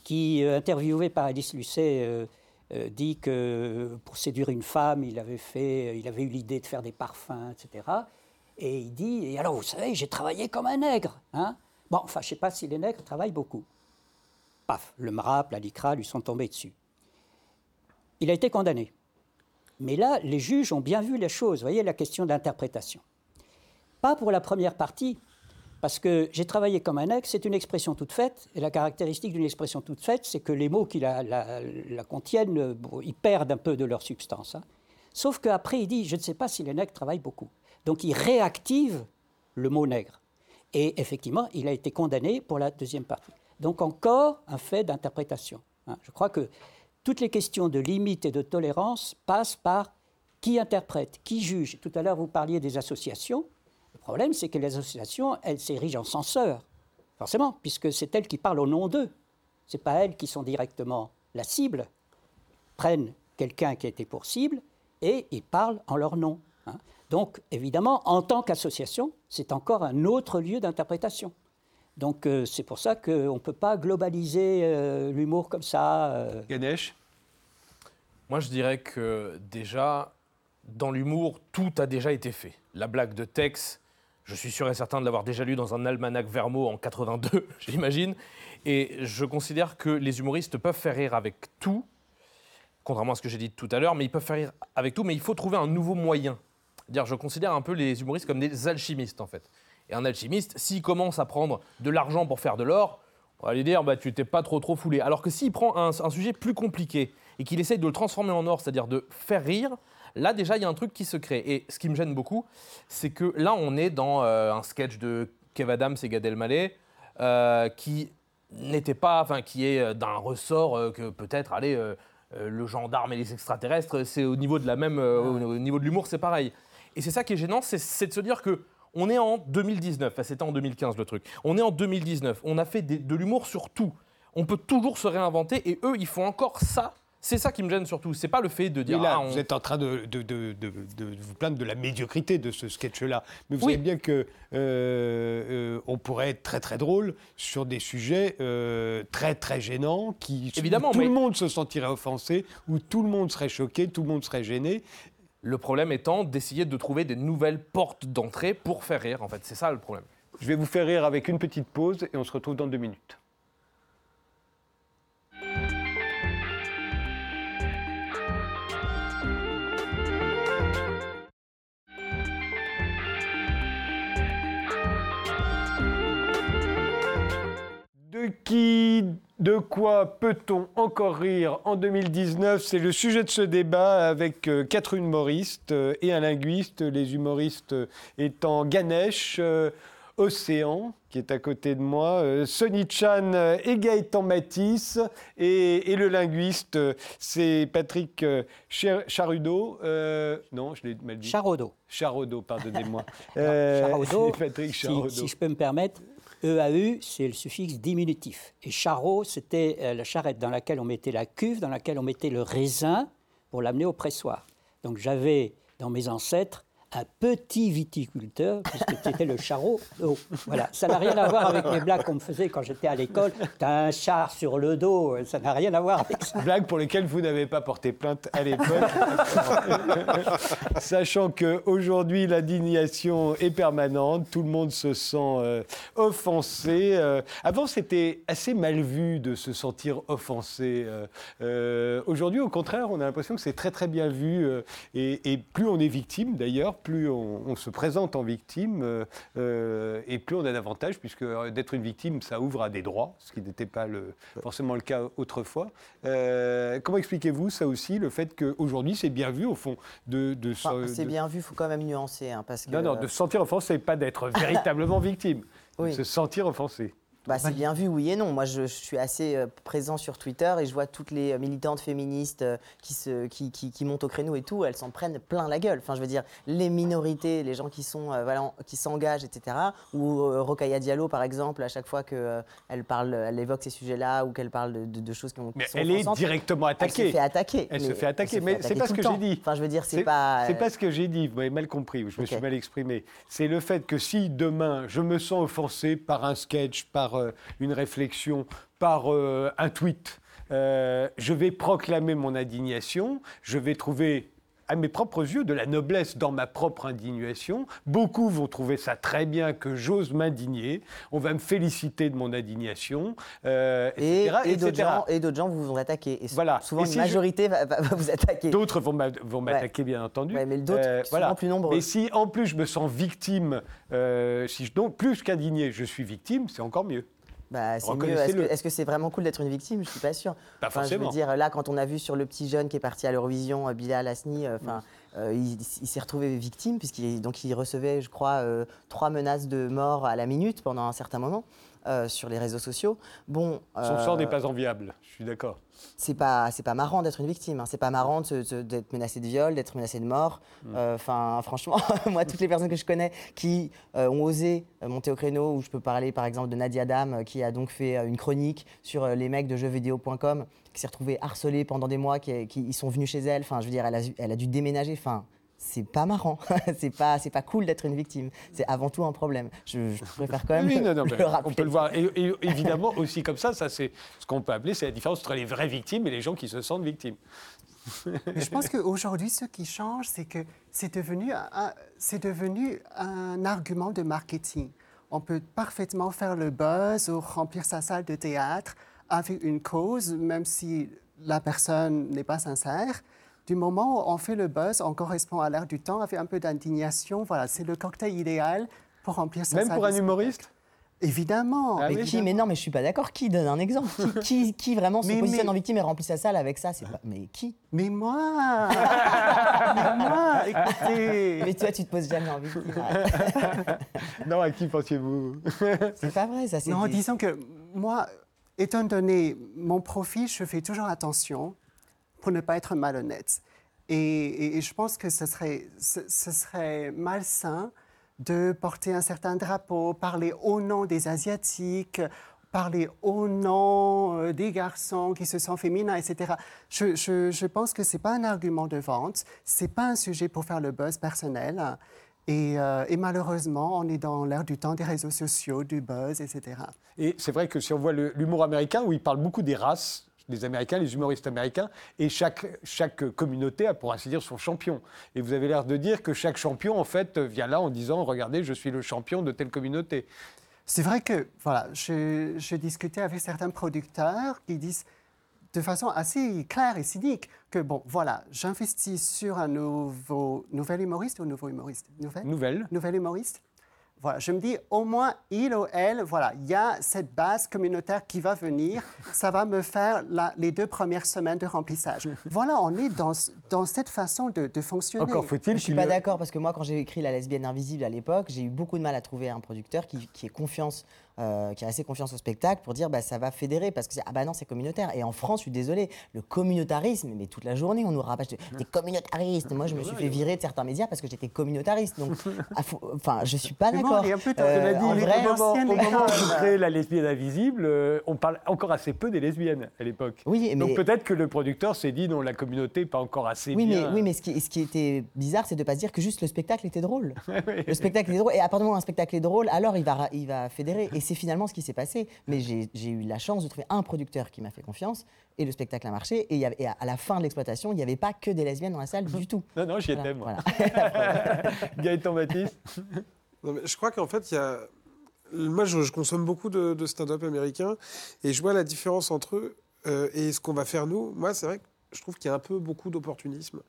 qui, euh, interviewé par Alice Lucet, euh, euh, dit que pour séduire une femme, il avait, fait, il avait eu l'idée de faire des parfums, etc. Et il dit, et alors vous savez, j'ai travaillé comme un nègre. Hein bon, enfin, je ne sais pas si les nègres travaillent beaucoup. Paf, le MRAP, la LICRA lui sont tombés dessus. Il a été condamné. Mais là, les juges ont bien vu les choses. Vous voyez la question d'interprétation. Pas pour la première partie, parce que j'ai travaillé comme un ex, c'est une expression toute faite, et la caractéristique d'une expression toute faite, c'est que les mots qui la, contiennent, ils perdent un peu de leur substance. Hein. Sauf qu'après, il dit, je ne sais pas si les nègres travaillent beaucoup. Donc il réactive le mot nègre. Et effectivement, il a été condamné pour la deuxième partie. Donc encore un fait d'interprétation. Hein. Je crois que toutes les questions de limite et de tolérance passent par qui interprète, qui juge. Tout à l'heure, vous parliez des associations. Le problème, c'est que les associations, elles s'érigent en censeurs, forcément, puisque c'est elles qui parlent au nom d'eux. Ce n'est pas elles qui sont directement la cible. Prennent quelqu'un qui a été pour cible et ils parlent en leur nom. Hein. Donc, évidemment, en tant qu'association, c'est encore un autre lieu d'interprétation. Donc c'est pour ça qu'on ne peut pas globaliser l'humour comme ça. Ganesh? Moi je dirais que déjà, dans l'humour, tout a déjà été fait. La blague de Tex, je suis sûr et certain de l'avoir déjà lu dans un almanach Vermo en 82, [laughs] j'imagine. Et je considère que les humoristes peuvent faire rire avec tout, contrairement à ce que j'ai dit tout à l'heure, mais ils peuvent faire rire avec tout, mais il faut trouver un nouveau moyen. Dire, je considère un peu les humoristes comme des alchimistes, en fait. Et un alchimiste, s'il commence à prendre de l'argent pour faire de l'or, on va lui dire, bah, tu t'es pas trop trop foulé. Alors que s'il prend un, un, sujet plus compliqué et qu'il essaye de le transformer en or, c'est-à-dire de faire rire, Là, déjà, il y a un truc qui se crée. Et ce qui me gêne beaucoup, c'est que là, on est dans euh, un sketch de Kev Adams et Gad Elmaleh euh, qui n'était pas, enfin, qui est euh, d'un ressort que peut-être, allez, le gendarme et les extraterrestres, c'est au niveau de la même, au niveau de l'humour, c'est pareil. Et c'est ça qui est gênant, c'est de se dire que on est en 2019, enfin c'était en 2015 le truc. On est en 2019, on a fait de l'humour sur tout. On peut toujours se réinventer et eux, ils font encore ça c'est ça qui me gêne surtout. C'est pas le fait de dire. là, ah, vous êtes en train de, vous plaindre de la médiocrité de ce sketch-là. Mais vous savez bien que euh, euh, on pourrait être très très drôle sur des sujets euh, très très gênants qui Évidemment, tout le monde se sentirait offensé, où tout le monde serait choqué, tout le monde serait gêné. Le problème étant d'essayer de trouver des nouvelles portes d'entrée pour faire rire. En fait, c'est ça le problème. Je vais vous faire rire avec une petite pause et on se retrouve dans deux minutes. De qui, de quoi peut-on encore rire en 2019 C'est le sujet de ce débat avec euh, quatre humoristes euh, et un linguiste, les humoristes étant Ganesh, euh, Océan, qui est à côté de moi, Sonny Chan et Gaëtan Matisse, et, le linguiste, c'est Patrick Charudo. non, je l'ai mal dit. Charudo. Charudo, pardonnez-moi. [laughs] Charudo, Patrick Charudo. si, je peux me permettre, EAU, c'est le suffixe diminutif. Et charreau, c'était euh, la charrette dans laquelle on mettait la cuve, dans laquelle on mettait le raisin pour l'amener au pressoir. Donc j'avais dans mes ancêtres un petit viticulteur, puisque c'était le charreau. Oh, voilà, ça n'a rien à voir avec les blagues qu'on me faisait quand j'étais à l'école. T'as un char sur le dos, ça n'a rien à voir avec ça. Blagues pour lesquelles vous n'avez pas porté plainte à l'époque. Sachant qu'aujourd'hui, l'indignation est permanente, tout le monde se sent euh, offensé. Euh, avant, c'était assez mal vu de se sentir offensé. Euh, aujourd'hui, au contraire, on a l'impression que c'est très très bien vu. Et, et plus on est victime, d'ailleurs, plus on, se présente en victime euh, euh, et plus on a d'avantages, puisque d'être une victime, ça ouvre à des droits, ce qui n'était pas le, forcément le cas autrefois. Euh, comment expliquez-vous ça aussi, le fait qu'aujourd'hui, c'est bien vu, au fond, de... de c'est bien vu, il faut quand même nuancer. Hein, parce que, non, non, de se sentir offensé, pas d'être [laughs] véritablement victime. De se sentir offensé. Bah, c'est bien vu, oui et non. Moi, je, suis assez euh, présent sur Twitter et je vois toutes les euh, militantes féministes euh, qui, se, qui, qui, montent au créneau et tout, elles s'en prennent plein la gueule. Enfin, je veux dire, les minorités, les gens qui sont voilà, qui s'engagent, etc. Ou Rokaya Diallo, par exemple, à chaque fois qu'elle elle parle, elle évoque ces sujets-là ou qu'elle parle de, choses qui, ont, mais elle est directement attaquée. Elle se fait attaquer. Elle se fait attaquer, mais c'est pas ce que j'ai dit. Enfin, je veux dire, c'est pas. C'est pas ce que j'ai dit. Vous m'avez mal compris. Je me suis mal exprimé. C'est le fait que si demain je me sens offensé par un sketch, par une réflexion réflexion par euh, un tweet. Euh, je vais proclamer mon indignation, je vais trouver à mes propres yeux de la noblesse dans ma propre indignation. Beaucoup vont trouver ça très bien que j'ose m'indigner. On va me féliciter de mon indignation, euh, et, et d'autres gens, et gens vous vont attaquer. Et voilà. Souvent, une majorité va, vous attaquer. D'autres vont m'attaquer, bien entendu. mais d'autres voilà. plus nombreux. Et si en plus je me sens victime, si je, donc plus qu'indigné, je suis victime, c'est encore mieux. Bah, Est-ce que c'est vraiment cool d'être une victime? Je ne suis pas sûr. Pas forcément. Je veux dire, là, quand on a vu sur le petit jeune qui est parti à l'Eurovision, euh, Bilal Asni, euh, enfin, euh, il, s'est retrouvé victime puisqu'il il recevait, je crois, trois menaces de mort à la minute pendant un certain moment. Euh, sur les réseaux sociaux. Bon, Son sort n'est pas enviable, je suis d'accord. C'est pas, c'est pas marrant d'être une victime. Hein. C'est pas marrant d'être menacé de viol, d'être menacé de mort. Mm. Euh, enfin, franchement, [laughs] moi, toutes les personnes que je connais qui euh, ont osé monter au créneau, où je peux parler par exemple de Nadia Dam, qui a donc fait une chronique sur les mecs de jeuxvideo.com, qui s'est retrouvée harcelée pendant des mois, qui, qui, ils sont venus chez elle. Enfin, je veux dire, elle a, elle a dû déménager. Enfin, c'est pas marrant, [laughs] c'est pas, c'est pas cool d'être une victime. C'est avant tout un problème. Je, préfère quand même oui, non, non, [laughs] le rappeler. On peut le voir. Et, évidemment aussi comme ça, ça c'est ce qu'on peut appeler, c'est la différence entre les vraies victimes et les gens qui se sentent victimes. je pense qu'aujourd'hui, ce qui change, c'est que c'est devenu, c'est devenu un argument de marketing. On peut parfaitement faire le buzz ou remplir sa salle de théâtre avec une cause, même si la personne n'est pas sincère. Du moment où on fait le buzz, on correspond à l'air du temps avec un peu d'indignation. Voilà, c'est le cocktail idéal pour remplir sa Même pour un humoriste? Évidemment. Ah mais, qui, mais non, mais je suis pas d'accord. Qui donne un exemple? [laughs] Qui, qui, vraiment se positionne en victime et remplit sa salle avec ça? C'est pas... Mais qui? Mais moi [laughs] Mais moi, écoutez Mais toi, tu te poses jamais en victime. [laughs] non, à qui pensiez-vous? C'est pas vrai, ça. Non, disons que moi, étant donné mon profil, je fais toujours attention pour ne pas être malhonnête. Et, je pense que ce serait, ce, serait malsain de porter un certain drapeau, parler au nom des Asiatiques, parler au nom euh, des garçons qui se sentent féminins, etc. Je, je, pense que ce n'est pas un argument de vente, ce n'est pas un sujet pour faire le buzz personnel. Euh, et, malheureusement, on est dans l'ère du temps des réseaux sociaux, du buzz, etc. Et c'est vrai que si on voit l'humour américain, où il parle beaucoup des races, les Américains, les humoristes américains, et chaque, chaque communauté a, pour ainsi dire, son champion. Et vous avez l'air de dire que chaque champion, en fait, vient là en disant, regardez, je suis le champion de telle communauté. C'est vrai que, voilà, j'ai discuté avec certains producteurs qui disent de façon assez claire et cynique que, bon, voilà, j'investis sur un nouveau, nouvel humoriste ou nouveau humoriste? Nouvelle? Nouvelle. Nouvel humoriste voilà, je me dis, au moins, il ou elle, voilà, il y a cette base communautaire qui va venir, ça va me faire les deux premières semaines de remplissage. Voilà, on est dans, dans cette façon de, fonctionner. Encore faut-il. Je ne suis pas d'accord parce que moi, quand j'ai écrit La lesbienne invisible à l'époque, j'ai eu beaucoup de mal à trouver un producteur qui, qui ait confiance euh, qui a assez confiance au spectacle pour dire bah, ça va fédérer parce que ah bah non c'est communautaire et en France je suis désolé le communautarisme mais toute la journée on nous rabâche des communautaristes moi je me suis fait virer de certains médias parce que j'étais communautariste donc [laughs] enfin je suis pas d'accord euh, en vrai, au moment, où vous créez la lesbienne invisible euh, on parle encore assez peu des lesbiennes à l'époque. Oui, mais... donc peut-être que le producteur s'est dit non la communauté n'est pas encore assez oui, bien. mais, oui mais ce qui, ce qui était bizarre c'est de pas se dire que juste le spectacle était drôle. [laughs] Le spectacle était drôle et à partir du moment où un spectacle est drôle alors il va, il va fédérer. Et c'est finalement ce qui s'est passé. Mais j'ai eu la chance de trouver un producteur qui m'a fait confiance et le spectacle a marché. Et, y avait, à la fin de l'exploitation, il n'y avait pas que des lesbiennes dans la salle du tout. [laughs] Non, non, j'y étais, moi. [laughs] Gaëtan Baptiste Je crois qu'en fait, il y a. Moi, je, consomme beaucoup de, stand-up américain et je vois la différence entre eux euh, et ce qu'on va faire nous. Moi, c'est vrai que je trouve qu'il y a un peu beaucoup d'opportunisme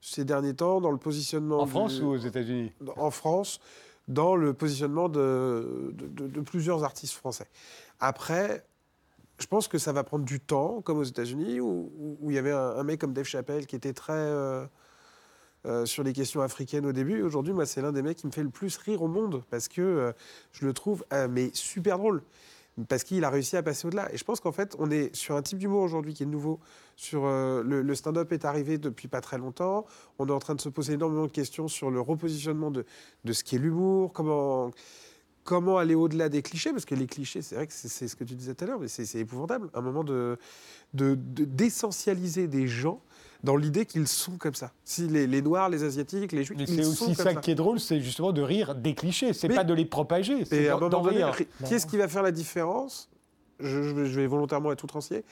ces derniers temps dans le positionnement. En France ou aux États-Unis? En France dans le positionnement de, de, plusieurs artistes français. Après, je pense que ça va prendre du temps, comme aux États-Unis, où, où, il y avait un, mec comme Dave Chappelle qui était très euh, euh, sur les questions africaines au début. Aujourd'hui, moi, c'est l'un des mecs qui me fait le plus rire au monde parce que euh, je le trouve mais super drôle parce qu'il a réussi à passer au-delà. Et je pense qu'en fait, on est sur un type d'humour aujourd'hui qui est nouveau. Sur euh, le, stand-up est arrivé depuis pas très longtemps. On est en train de se poser énormément de questions sur le repositionnement de, de ce qui est l'humour, comment comment aller au-delà des clichés, parce que les clichés, c'est vrai que c'est ce que tu disais tout à l'heure, mais c'est épouvantable. Un moment de d'essentialiser de, des gens dans l'idée qu'ils sont comme ça. Si les, Noirs, les Asiatiques, les Juifs, c'est aussi ça, qui est drôle, c'est justement de rire des clichés. C'est pas de les propager. C'est d'en rire. Qu'est-ce qui va faire la différence? Je, vais volontairement être outrancier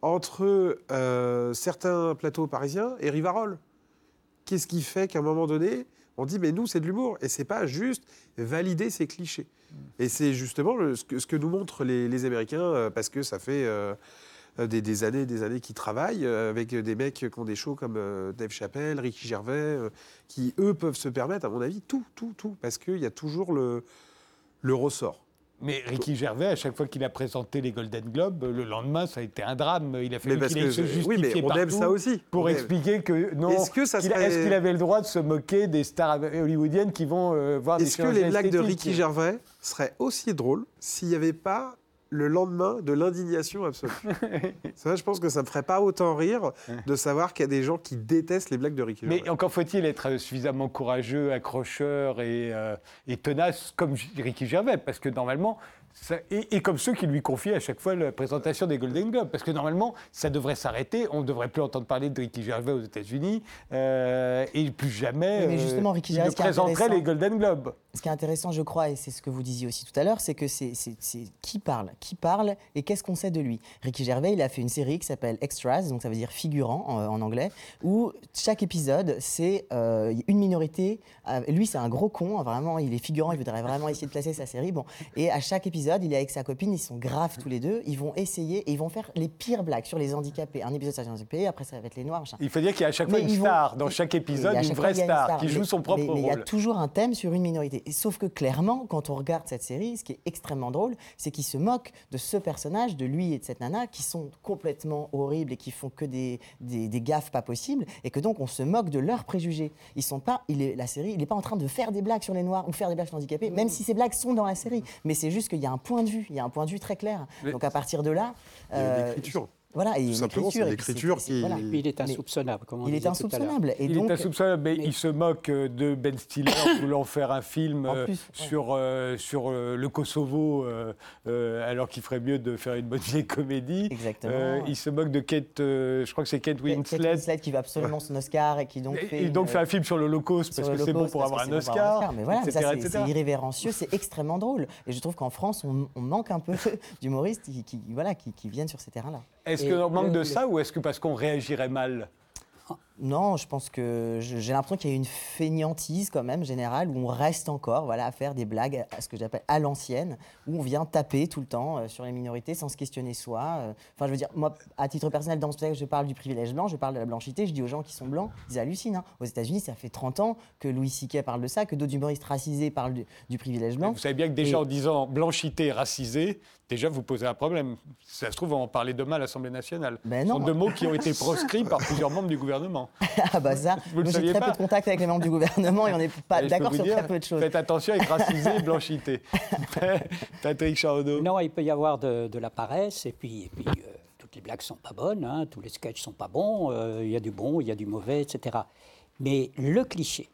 entre euh, certains plateaux parisiens et Rivarol. Qu'est-ce qui fait qu'à un moment donné, on dit mais nous c'est de l'humour et c'est pas juste valider ces clichés. Et c'est justement ce, que, nous montrent les, Américains euh, parce que ça fait euh, des, des, années des années qui travaillent euh, avec des mecs qui ont des shows comme euh, Dave Chappelle, Ricky Gervais, qui eux peuvent se permettre, à mon avis, tout, tout, tout, parce qu'il y a toujours le, le ressort. Mais Ricky Gervais, à chaque fois qu'il a présenté les Golden Globes, le lendemain, ça a été un drame. Il a fallu qu'il se justifier oui, mais on aime ça aussi. pour expliquer que non. Est-ce qu'il avait le droit de se moquer des stars hollywoodiennes qui vont voir des Est-ce que les blagues de Ricky Gervais seraient aussi drôles s'il n'y avait pas le lendemain de l'indignation absolue. [laughs] ça, je pense que ça me ferait pas autant rire de savoir qu'il y a des gens qui détestent les blagues de Ricky Mais encore faut-il être suffisamment courageux, accrocheur et, euh, et, tenace comme Ricky Gervais, parce que normalement, et, comme ceux qui lui confient à chaque fois la présentation des Golden Globes. Parce que normalement, ça devrait s'arrêter. On ne devrait plus entendre parler de Ricky Gervais aux États-Unis. Euh, et plus jamais mais justement, Ricky Gervais, il ne présenterait les Golden Globes. Ce qui est intéressant, je crois, et c'est ce que vous disiez aussi tout à l'heure, c'est que c'est qui parle Qui parle et qu'est-ce qu'on sait de lui? Ricky Gervais, il a fait une série qui s'appelle Extras, donc ça veut dire figurant en, anglais, où chaque épisode, c'est euh, une minorité. lui, c'est un gros con, vraiment, il est figurant, il voudrait vraiment essayer de placer sa série. Bon, et à chaque épisode, il est avec sa copine, ils sont graves tous les deux. Ils vont essayer et ils vont faire les pires blagues sur les handicapés. Un épisode sur les handicapés, après ça va être les noirs. Il faut dire qu'il y a à chaque fois une star dans chaque épisode, une vraie star, qui joue son propre rôle. Mais il y a toujours un thème sur une minorité. sauf que clairement, quand on regarde cette série, ce qui est extrêmement drôle, c'est qu'ils se moquent de ce personnage, de lui et de cette nana, qui sont complètement horribles et qui font que des, des, gaffes pas possibles, et que donc on se moque de leurs préjugés. Ils sont pas, il est, la série, il n'est pas en train de faire des blagues sur les noirs ou faire des blagues sur les handicapés, même si ces blagues sont dans la série. Mais c'est juste qu'il y a un point de vue, il y a un point de vue très clair. Donc à partir de là, euh, voilà, et simplement, c'est l'écriture qui. il est insoupçonnable. il est insoupçonnable. Et il est insoupçonnable, mais, il se moque de Ben Stiller [coughs] voulant faire un film euh, sur, euh, sur euh, le Kosovo, alors qu'il ferait mieux de faire une bonne vieille comédie. Exactement. il se moque de Kate, je crois que c'est Kate Winslet. Kate Winslet qui veut absolument son Oscar et qui donc fait. Et donc fait un film sur l'Holocauste parce que c'est bon pour avoir un Oscar. Mais voilà, c'est irrévérencieux, c'est extrêmement drôle. Et je trouve qu'en France, on, manque un peu [laughs] d'humoristes qui viennent sur ces terrains-là. Est-ce qu'on manque de ça ou est-ce que parce qu'on réagirait mal non, je pense que j'ai l'impression qu'il y a une fainéantise quand même générale où on reste encore voilà, à faire des blagues à ce que j'appelle à l'ancienne, où on vient taper tout le temps euh, sur les minorités sans se questionner soi. Euh. Enfin, je veux dire, moi, à titre personnel, dans ce spectacle, je parle du privilège blanc, je parle de la blanchité, je dis aux gens qui sont blancs, ils hallucinent. Hein. Aux États-Unis, ça fait 30 ans que Louis C.K. parle de ça, que d'autres humoristes racisés parlent du, privilège blanc. vous savez bien que déjà en disant blanchité, racisé, déjà vous posez un problème. Ça se trouve, on en parlait demain à l'Assemblée nationale. Ben Ce sont deux mots qui ont été [laughs] proscrits par plusieurs membres du gouvernement. [laughs] ah bah ça, j'ai très peu de contact avec les membres du gouvernement et on n'est pas d'accord sur très peu de choses. Faites attention avec racisé et blanchité. [laughs] Patrick Chardot. Non, il peut y avoir de, la paresse et puis, et puis euh, toutes les blagues sont pas bonnes, hein, tous les sketchs sont pas bons, euh, il y a du bon, il y a du mauvais, etc. Mais le cliché,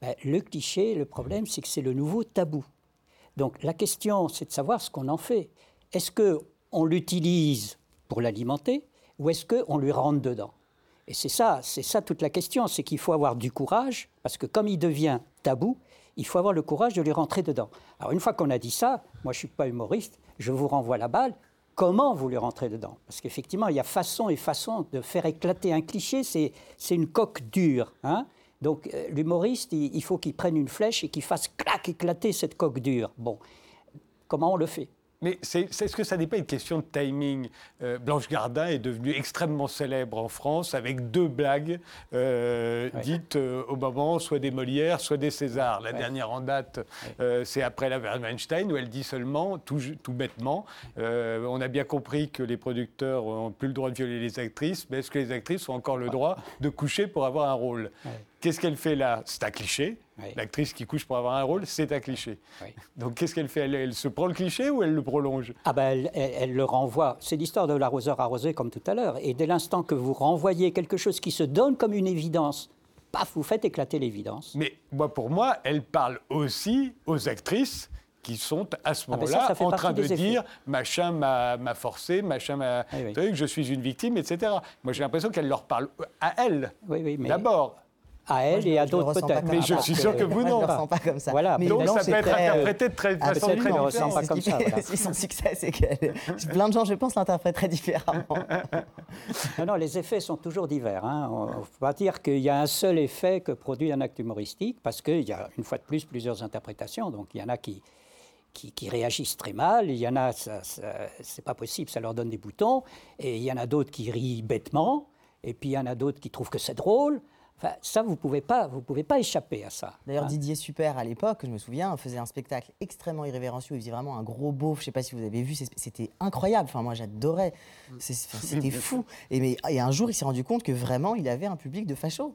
ben, le cliché, le problème, c'est que c'est le nouveau tabou. Donc la question, c'est de savoir ce qu'on en fait. Est-ce qu'on l'utilise pour l'alimenter ou est-ce qu'on lui rentre dedans? Et c'est ça, c'est ça toute la question, c'est qu'il faut avoir du courage, parce que comme il devient tabou, il faut avoir le courage de lui rentrer dedans. Alors une fois qu'on a dit ça, moi je ne suis pas humoriste, je vous renvoie la balle. Comment vous lui rentrez dedans? Parce qu'effectivement, il y a façon et façon de faire éclater un cliché, c'est une coque dure. Hein? Donc euh, l'humoriste, il, faut qu'il prenne une flèche et qu'il fasse clac éclater cette coque dure. Bon, comment on le fait? Mais est-ce que ça n'est pas une question de timing. Euh, Blanche Gardin est devenue extrêmement célèbre en France avec deux blagues euh, dites au moment soit des Molières, soit des Césars. La dernière en date, c'est après la Weinstein où elle dit seulement, tout, tout bêtement, on a bien compris que les producteurs n'ont plus le droit de violer les actrices, mais est-ce que les actrices ont encore le droit de coucher pour avoir un rôle? Qu'est-ce qu'elle fait là? C'est un cliché. L'actrice qui couche pour avoir un rôle, c'est un cliché. Donc qu'est-ce qu'elle fait? Elle, se prend le cliché ou elle le prolonge? Ah ben elle, le renvoie. C'est l'histoire de l'arroseur arrosé comme tout à l'heure. Et dès l'instant que vous renvoyez quelque chose qui se donne comme une évidence, paf, vous faites éclater l'évidence. Mais moi, pour moi, elle parle aussi aux actrices qui sont à ce ah ben moment-là en train de dire machin m'a forcé, machin m'a. que je suis une victime, etc. Moi, j'ai l'impression qu'elle leur parle à elle d'abord à elle et à d'autres peut-être. Mais je suis sûr que vous non. Je ne le ressens pas comme ça. Voilà. Mais Donc ça peut être interprété de très façon très différente. pas comme ça. Son succès, c'est que [laughs] plein de gens, je pense, l'interprètent très différemment. [laughs] non, non, les effets sont toujours divers. Hein. On ne peut pas dire qu'il y a un seul effet que produit un acte humoristique, parce qu'il y a une fois de plus plusieurs interprétations. Donc il y en a qui qui, réagissent très mal. Il y en a, c'est pas possible, ça leur donne des boutons. Et il y en a d'autres qui rient bêtement. Et puis il y en a d'autres qui trouvent que c'est drôle ça, vous ne pouvez, pas, vous pouvez pas échapper à ça. D'ailleurs, hein. Didier Super, à l'époque, je me souviens, faisait un spectacle extrêmement irrévérencieux. Il faisait vraiment un gros beauf. Je ne sais pas si vous avez vu. C'était incroyable. Enfin, moi, j'adorais. [laughs] C'était fou. Et, mais, et un jour, il s'est rendu compte que vraiment, il avait un public de fachos.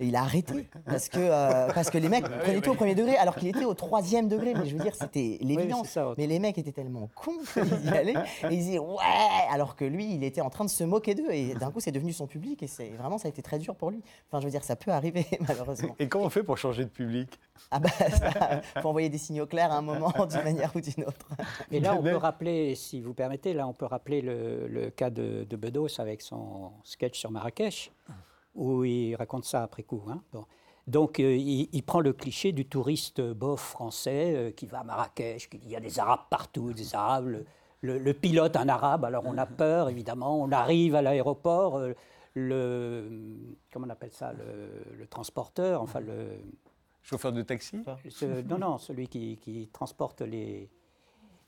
Et il a arrêté. Parce que, euh, parce que les mecs [laughs] prenaient tout au premier degré, alors qu'il était au troisième degré. Mais je veux dire, c'était l'évidence. mais les mecs étaient tellement cons [laughs] qu'ils y allaient. Et ils disaient, ouais Alors que lui, il était en train de se moquer d'eux. Et d'un coup, c'est devenu son public. Et vraiment, ça a été très dur pour lui. Enfin, je veux dire, ça peut arriver, [laughs] malheureusement. Et comment on fait pour changer de public? Ah bah, [laughs] ça, faut envoyer des signaux clairs à un moment, d'une manière ou d'une autre. Et là, on peut rappeler, si vous permettez, là, on peut rappeler le, le cas de, de, Bedos avec son sketch sur Marrakech, où il raconte ça après coup. Hein. Bon. Donc, euh, il, il, prend le cliché du touriste bof français euh, qui va à Marrakech, qui dit il y a des Arabes partout, des Arabes. Le, le, le, pilote un arabe, alors on a peur évidemment, on arrive à l'aéroport, euh, le comment on appelle ça, le, le, transporteur, enfin le chauffeur de taxi. Ce, non non, celui qui, qui transporte les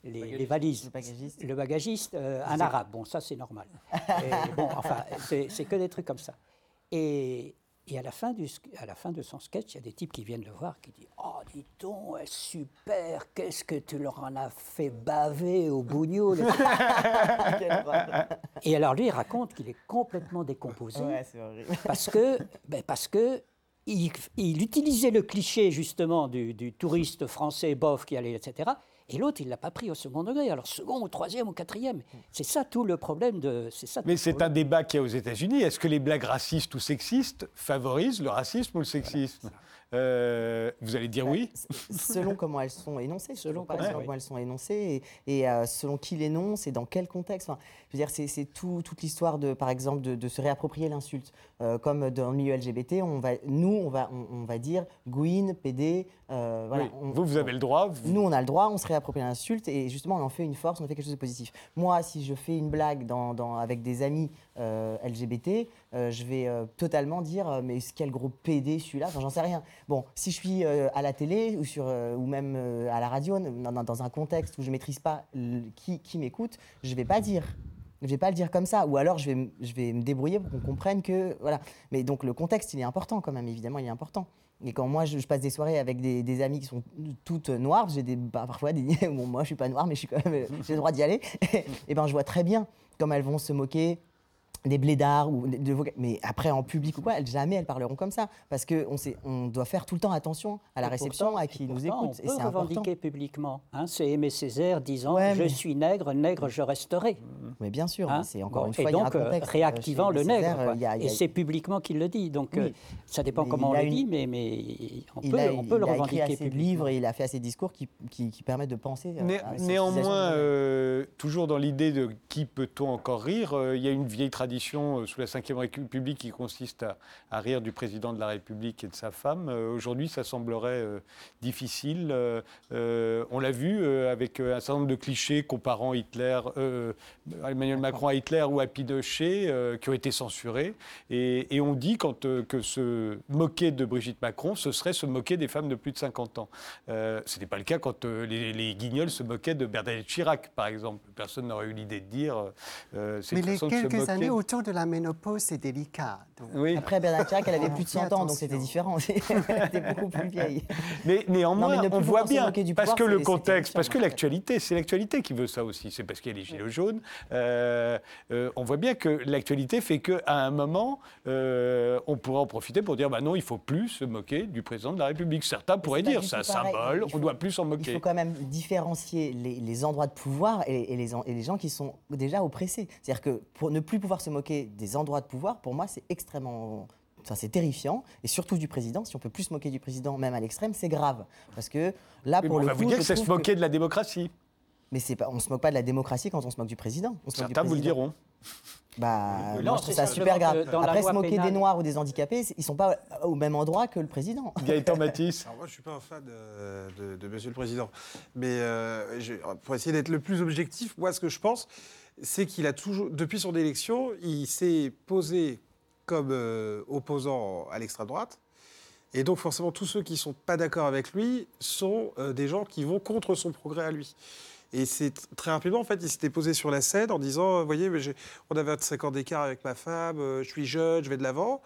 les, les, valises, le bagagiste, le bagagiste euh, un arabe. Bon, ça c'est normal. Et, bon, enfin, c'est que des trucs comme ça. Et et à la, fin du, à la fin de son sketch, il y a des types qui viennent le voir qui disent Oh, dis donc, super, qu'est-ce que tu leur en as fait baver au bougnou [laughs] [laughs] Et alors lui, il raconte qu'il est complètement décomposé. Ouais, parce que, ben parce que il, il, utilisait le cliché justement du, du touriste français bof qui allait, etc. Et l'autre, il ne l'a pas pris au second degré. Alors, second, ou troisième, ou quatrième. C'est ça tout le problème de. Ça, Mais c'est un débat qu'il y a aux États-Unis. Est-ce que les blagues racistes ou sexistes favorisent le racisme ou le sexisme? voilà, euh, vous allez dire oui Selon comment elles sont énoncées, [laughs] selon, pas, selon comment elles sont énoncées et, et euh, selon qui l'énonce et dans quel contexte. Enfin, je veux dire, c'est tout, toute l'histoire de, par exemple, de, de se réapproprier l'insulte. Euh, comme dans le milieu LGBT, on va, nous, on va, on, on va dire Gwyn, PD. voilà, oui. on, vous, vous avez le droit. Vous... Nous, on a le droit, on se réapproprie l'insulte et justement, on en fait une force, on en fait quelque chose de positif. Moi, si je fais une blague dans, dans, avec des amis LGBT, je vais totalement dire mais quel gros PD celui-là, enfin, j'en sais rien. Bon, si je suis euh, à la télé ou, sur, euh, ou même euh, à la radio, dans, un contexte où je maîtrise pas qui, m'écoute, je vais pas dire. Je vais pas le dire comme ça. Ou alors, je vais, je vais me débrouiller pour qu'on comprenne que... Voilà. Mais donc, le contexte, il est important quand même, évidemment, il est important. Et quand moi, je, passe des soirées avec des, des, amis qui sont toutes noires, j'ai des, bah, parfois des... [laughs] Bon, moi, je suis pas noire, mais j'ai le droit d'y aller. [laughs] et ben, je vois très bien comme elles vont se moquer des blédards ou mais après en public ou quoi, elles, jamais elles parleront comme ça parce que on, sait, on doit faire tout le temps attention à la et réception, pourtant, à qui nous écoute. On peut et c'est revendiquer important. publiquement. Hein, c'est Aimé Césaire disant Ouais, je mais- suis nègre, nègre je resterai. Mais bien sûr, Hein c'est encore Bon, une fois et il y a donc un euh, contexte. réactivant Chez le Césaire, nègre. quoi. il y a- il y Et c'est publiquement qu'il le dit. Donc Oui. euh, ça dépend Mais comment on il le une- dit, mais, mais on il peut, a, on peut il le a écrit revendiquer assez de livres et il a fait assez de discours qui, qui, qui permettent de penser. euh, Né- néanmoins, euh, toujours dans l'idée de qui peut-on encore rire, euh, il y a une vieille tradition euh, sous la Ve République qui consiste à, à rire du président de la République et de sa femme. Euh, Aujourd'hui, ça semblerait euh, difficile. On l'a vu avec un certain nombre de clichés comparant Hitler, Emmanuel Macron à Hitler ou à Pinochet, qui ont été censurés. Et, et on dit quand, que se moquer de Brigitte Macron, ce serait se moquer des femmes de plus de 50 ans. Euh, ce n'était pas le cas quand euh, les, les guignols se moquaient de Bernadette Chirac, par exemple. Personne n'aurait eu l'idée de dire. euh, c'est Mais les quelques années autour de la ménopause, c'est délicat. donc. Oui. Après Bernard Chirac, elle avait plus de Fais 100 ans, donc c'était différent. [laughs] elle était beaucoup plus vieille. Mais néanmoins, Non, mais ne plus on voit bien, parce que le contexte, parce que l'actualité, c'est l'actualité qui veut ça aussi. C'est parce qu'il y a les gilets jaunes. Euh, euh, on voit bien que l'actualité fait qu'à un moment, euh, on pourra en profiter pour dire, bah non, il faut plus se moquer du président de la République. Certains pourraient dire, c'est un symbole, Il on faut- doit plus s'en Il moquer. faut quand même différencier les, les endroits de pouvoir et, et les, et les gens qui sont déjà oppressés. C'est-à-dire que pour ne plus pouvoir se moquer des endroits de pouvoir, pour moi, c'est extrêmement. Enfin, c'est terrifiant, et surtout du président. Si on peut plus se moquer du président, même à l'extrême, c'est grave. Parce que là, pour mais on le va coup, vous dire que c'est se moquer de la démocratie. Mais c'est pas, on se moque pas de la démocratie quand on se moque du président. On se moque du Certains vous le diront. Bah, Non, moi, je trouve c'est ça super grave. dans Après, se moquer pénale- des Noirs ou des handicapés, ils sont pas au même endroit que le président. [laughs] Gaëtan Matisse. Alors moi, je suis pas un fan euh, de, de Monsieur le Président, mais euh, je- pour essayer d'être le plus objectif, moi, ce que je pense, c'est qu'il a toujours, depuis son élection, il s'est posé comme euh, opposant à l'extrême droite. Et donc, forcément, tous ceux qui ne sont pas d'accord avec lui sont euh, des gens qui vont contre son progrès à lui. Et c'est tr- très rapidement, en fait, il s'était posé sur la scène en disant, vous voyez, mais j'ai- on avait 25 ans d'écart avec ma femme, euh, je suis jeune, je vais de l'avant.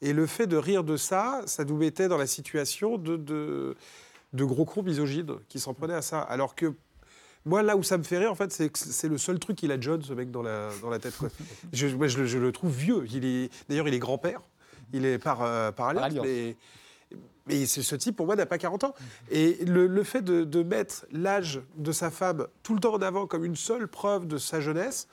Et le fait de rire de ça, ça nous mettait dans la situation de gros cons misogynes qui s'en prenaient à ça. Alors que moi, là où ça me fait rire, en fait, c'est que c'est le seul truc qu'il a John, ce mec, dans la, dans la tête. Quoi. [laughs] Je, moi, je, le- je le trouve vieux. Il est, D'ailleurs, il est grand-père. Il est par, euh, par alliance. Mais, mais c'est- ce type, pour moi, n'a pas 40 ans. Et le, le fait de, de mettre l'âge de sa femme tout le temps en avant comme une seule preuve de sa jeunesse,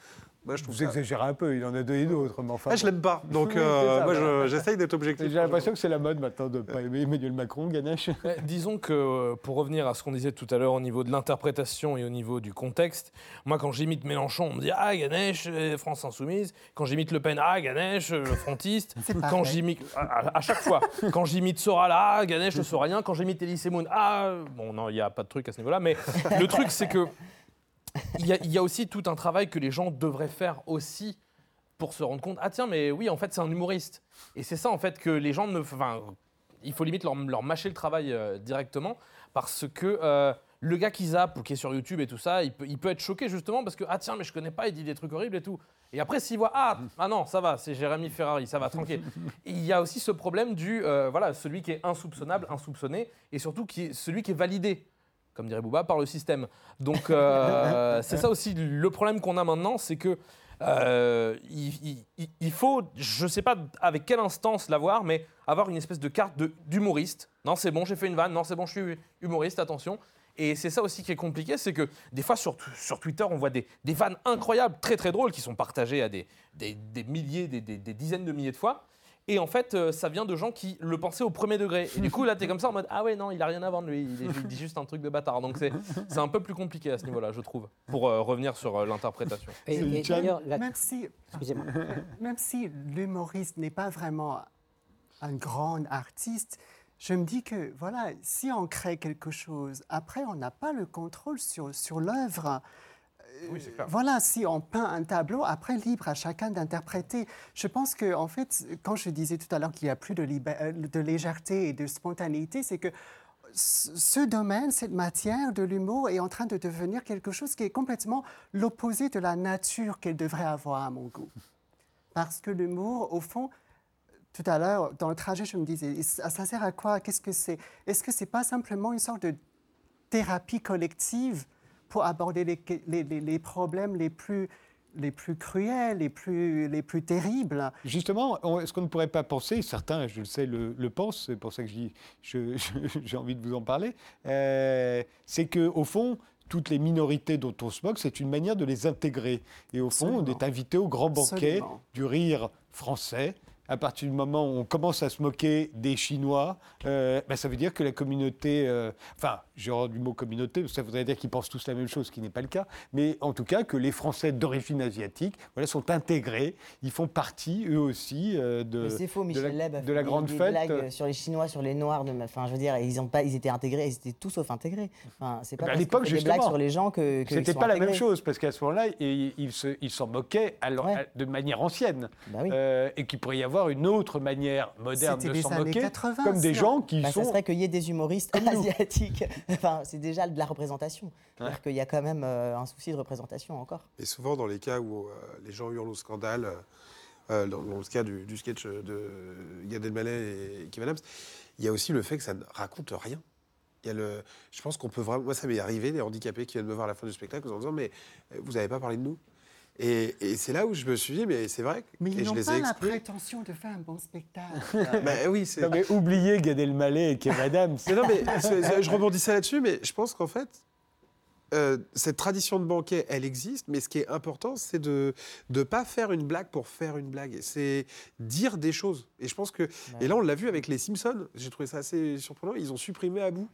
Moi, je trouve Vous exagérez un peu, il en a donné d'autres, mais enfin. Ah, je l'aime pas, [laughs] donc euh, moi j'essaye d'être objectif. J'ai l'impression que c'est la mode maintenant de ne pas aimer Emmanuel Macron, Ganesh. [laughs] disons que, euh, pour revenir à ce qu'on disait tout à l'heure au niveau de l'interprétation et au niveau du contexte, moi quand j'imite Mélenchon, on me dit Ah, Ganesh, euh, France Insoumise. Quand j'imite Le Pen, Ah, Ganesh, le frontiste. [laughs] quand j'imite. À, à, chaque fois. quand j'imite Soral, Ah, Ganesh, le Soralien. Quand j'imite Elise Moon, Ah. Bon, non, il n'y a pas de truc à ce niveau-là, mais le truc, c'est que il y, a, aussi tout un travail que les gens devraient faire aussi pour se rendre compte ah tiens mais oui en fait c'est un humoriste. Et c'est ça en fait que les gens ne enfin il faut limite leur, mâcher le travail euh, directement parce que euh, le gars qui zappe ou qui est sur YouTube et tout ça il peut, il peut être choqué justement parce que ah tiens mais je connais pas il dit des trucs horribles et tout. Et après s'il voit ah ah non ça va c'est Jérémy Ferrari ça va tranquille. [laughs] Il y a aussi ce problème du euh, voilà celui qui est insoupçonnable insoupçonné et surtout qui est celui qui est validé comme dirait Bouba, par le système. Donc euh, [laughs] c'est ça aussi le problème qu'on a maintenant, c'est que euh, il, faut, je ne sais pas avec quelle instance l'avoir, mais avoir une espèce de carte d'humoriste. Non, c'est bon, j'ai fait une vanne. Non, c'est bon, je suis humoriste, attention. Et c'est ça aussi qui est compliqué, c'est que des fois sur, sur Twitter, on voit des, des, vannes incroyables, très très drôles, qui sont partagées à des, des, des milliers, des, dizaines de milliers de fois. Et en fait, euh, ça vient de gens qui le pensaient au premier degré. Et du coup, là, t'es comme ça en mode Ah ouais, non, il a rien à vendre, lui. Il, dit juste un truc de bâtard. Donc, c'est un peu plus compliqué à ce niveau-là, je trouve, pour euh, revenir sur euh, l'interprétation. Et, même si, même si l'humoriste n'est pas vraiment un grand artiste, je me dis que, voilà, si on crée quelque chose, après, on n'a pas le contrôle sur, sur l'œuvre. Voilà, si on peint un tableau, après libre à chacun d'interpréter. Je pense que, en fait, quand je disais tout à l'heure qu'il n'y a plus de, euh, de légèreté et de spontanéité, c'est que ce domaine, cette matière de l'humour est en train de devenir quelque chose qui est complètement l'opposé de la nature qu'elle devrait avoir à mon goût. Parce que l'humour, au fond, tout à l'heure, dans le trajet, je me disais, ça sert à quoi? Qu'est-ce que c'est? Est-ce que c'est pas simplement une sorte de thérapie collective pour aborder les, les, problèmes les plus, les plus cruels, les plus, les plus terribles. Justement, est-ce qu'on ne pourrait pas penser, certains, je le sais, le, pensent, c'est pour ça que [laughs] j'ai envie de vous en parler, euh, c'est qu'au fond, toutes les minorités dont on se moque, c'est une manière de les intégrer. Et au fond, on est invité au grand banquet du rire français à partir du moment où on commence à se moquer des Chinois, euh, ben, ça veut dire que la communauté, euh, enfin, j'ai du mot communauté, ça voudrait dire qu'ils pensent tous la même chose, ce qui n'est pas le cas, mais en tout cas que les Français d'origine asiatique voilà, sont intégrés, ils font partie eux aussi euh, de, faux, de, la, de la grande fête. blagues sur les Chinois, sur les Noirs, de, enfin, je veux dire, ils, ont pas, ils étaient intégrés, ils étaient tous sauf intégrés. Enfin, c'est pas ben, à l'époque, des blagues sur les gens que, que c'était pas la même chose, parce qu'à ce moment-là, ils s'en moquaient de manière ancienne, bah et qu'il pourrait y avoir une autre manière moderne de s'en moquer, comme des gens qui bah, sont... Ça serait qu'il y ait des humoristes [laughs] asiatiques [laughs] enfin, c'est déjà de la représentation. cest qu'il y a quand même euh, un souci de représentation encore. Et souvent, dans les cas où euh, les gens hurlent au scandale, euh, dans, le cas du, sketch de Gad Elmaleh et Kim Adams, il y a aussi le fait que ça ne raconte rien. Il y a le, je pense qu'on peut vraiment. Moi, ça m'est arrivé, les handicapés qui viennent me voir à la fin du spectacle en disant Mais vous n'avez pas parlé de nous? Et, c'est là où je me suis dit, mais c'est vrai. Mais ils n'ont pas la prétention de faire un bon spectacle. mais [laughs] oui, c'est. mais oubliez Gad Elmaleh et Kev Adams. non, mais je rebondissais là-dessus, mais je pense qu'en fait, euh, cette tradition de banquet, elle existe, mais ce qui est important, c'est de ne pas faire une blague pour faire une blague. C'est dire des choses. Et je pense que. Et là, on l'a vu avec les Simpsons. J'ai trouvé ça assez surprenant. Ils ont supprimé Abou.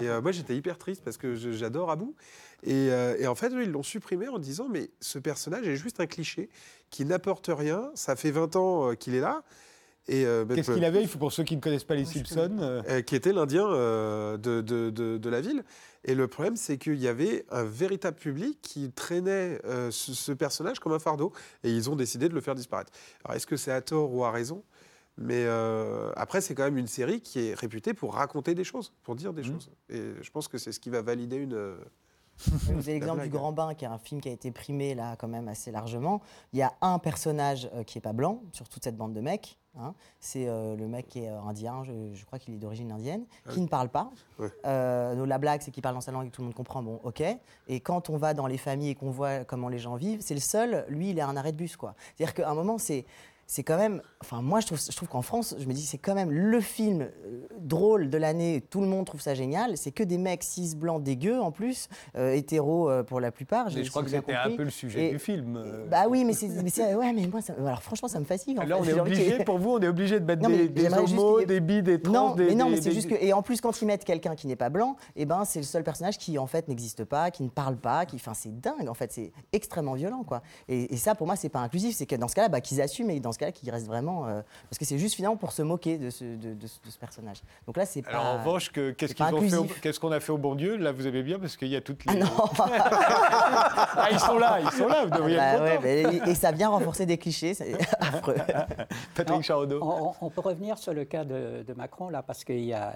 Et euh, moi, j'étais hyper triste parce que j'adore Abou. Et, euh, et, en fait, ils l'ont supprimé en disant Mais ce personnage est juste un cliché qui n'apporte rien. Ça fait 20 ans euh, qu'il est là. Qu'est-ce qu'il avait Pour ceux qui ne connaissent pas les Simpsons. qui était l'Indien de, de, de, la ville. Et le problème, c'est qu'il y avait un véritable public qui traînait ce, ce, personnage comme un fardeau. Et ils ont décidé de le faire disparaître. Alors, est-ce que c'est à tort ou à raison? Mais euh, après, c'est quand même une série qui est réputée pour raconter des choses, pour dire des mmh. choses. Et je pense que c'est ce qui va valider une. Euh, Vous avez [laughs] l'exemple du Grand Bain, qui est un film qui a été primé là quand même assez largement. Il y a un personnage euh, qui est pas blanc sur toute cette bande de mecs. Hein. C'est le mec qui est indien, je, crois qu'il est d'origine indienne, qui ne parle pas. la blague, c'est qu'il parle dans sa langue et que tout le monde comprend. Bon, ok. Et quand on va dans les familles et qu'on voit comment les gens vivent, c'est le seul. Lui, il est un arrêt de bus, quoi. C'est-à-dire qu'à un moment, c'est c'est quand même. Enfin, moi, je trouve, je trouve qu'en France, je me dis, c'est quand même le film euh, drôle de l'année. Tout le monde trouve ça génial. C'est que des mecs cis blancs dégueux en plus, euh, hétéros euh, pour la plupart. Mais je crois que c'était un peu le sujet Et- du film. Bah oui, mais c'est. Ouais, mais moi, ça- alors franchement, ça me Là, fait. on est obligé, pour vous, on est obligé de mettre Non, des, des juste homos, des bi, des trans, Non, des. mais non, mais c'est des- juste que. Et en plus, quand ils mettent quelqu'un qui n'est pas blanc, et ben, c'est le seul personnage qui, en fait, n'existe pas, qui ne parle pas, qui. Enfin, c'est dingue, en fait. C'est extrêmement violent, quoi. Et, et ça, pour moi, c'est pas inclusif. C'est que dans ce cas-là, bah, qu'ils assument et dans ce cas-là, qu'ils restent vraiment. euh, parce que c'est juste finalement pour se moquer de ce, de, de ce- de ce personnage. Donc là, c'est pas. Alors en revanche, que- qu'est-ce c'est pas qu'ils ont fait au- inclusif. Qu'est-ce qu'on a fait au bon Dieu? Là, vous avez bien parce qu'il y a toutes les. Ah non [laughs] Ah, ils sont là, ils sont là. Vous devriez Bah être ouais, content. mais- et ça vient renforcer des clichés, c'est [laughs] affreux. Patrick. On, on- on peut revenir sur le cas de, de Macron, là, parce qu'il y y a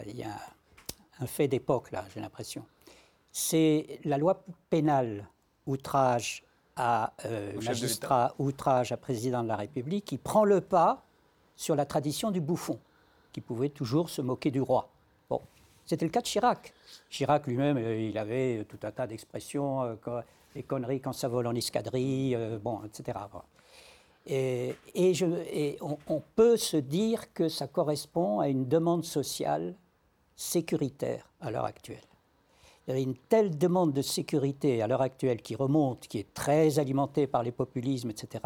un fait d'époque, là, j'ai l'impression. C'est la loi pénale outrage à euh, magistrat, outrage à président de la République, qui prend le pas sur la tradition du bouffon, qui pouvait toujours se moquer du roi. Bon, c'était le cas de Chirac. Chirac lui-même, euh, il avait tout un tas d'expressions, euh, les conneries quand ça vole en escadrille, euh, bon, etc. Et, et je- et on, on peut se dire que ça correspond à une demande sociale sécuritaire à l'heure actuelle. Il y a une telle demande de sécurité à l'heure actuelle qui remonte, qui est très alimentée par les populismes, etc.,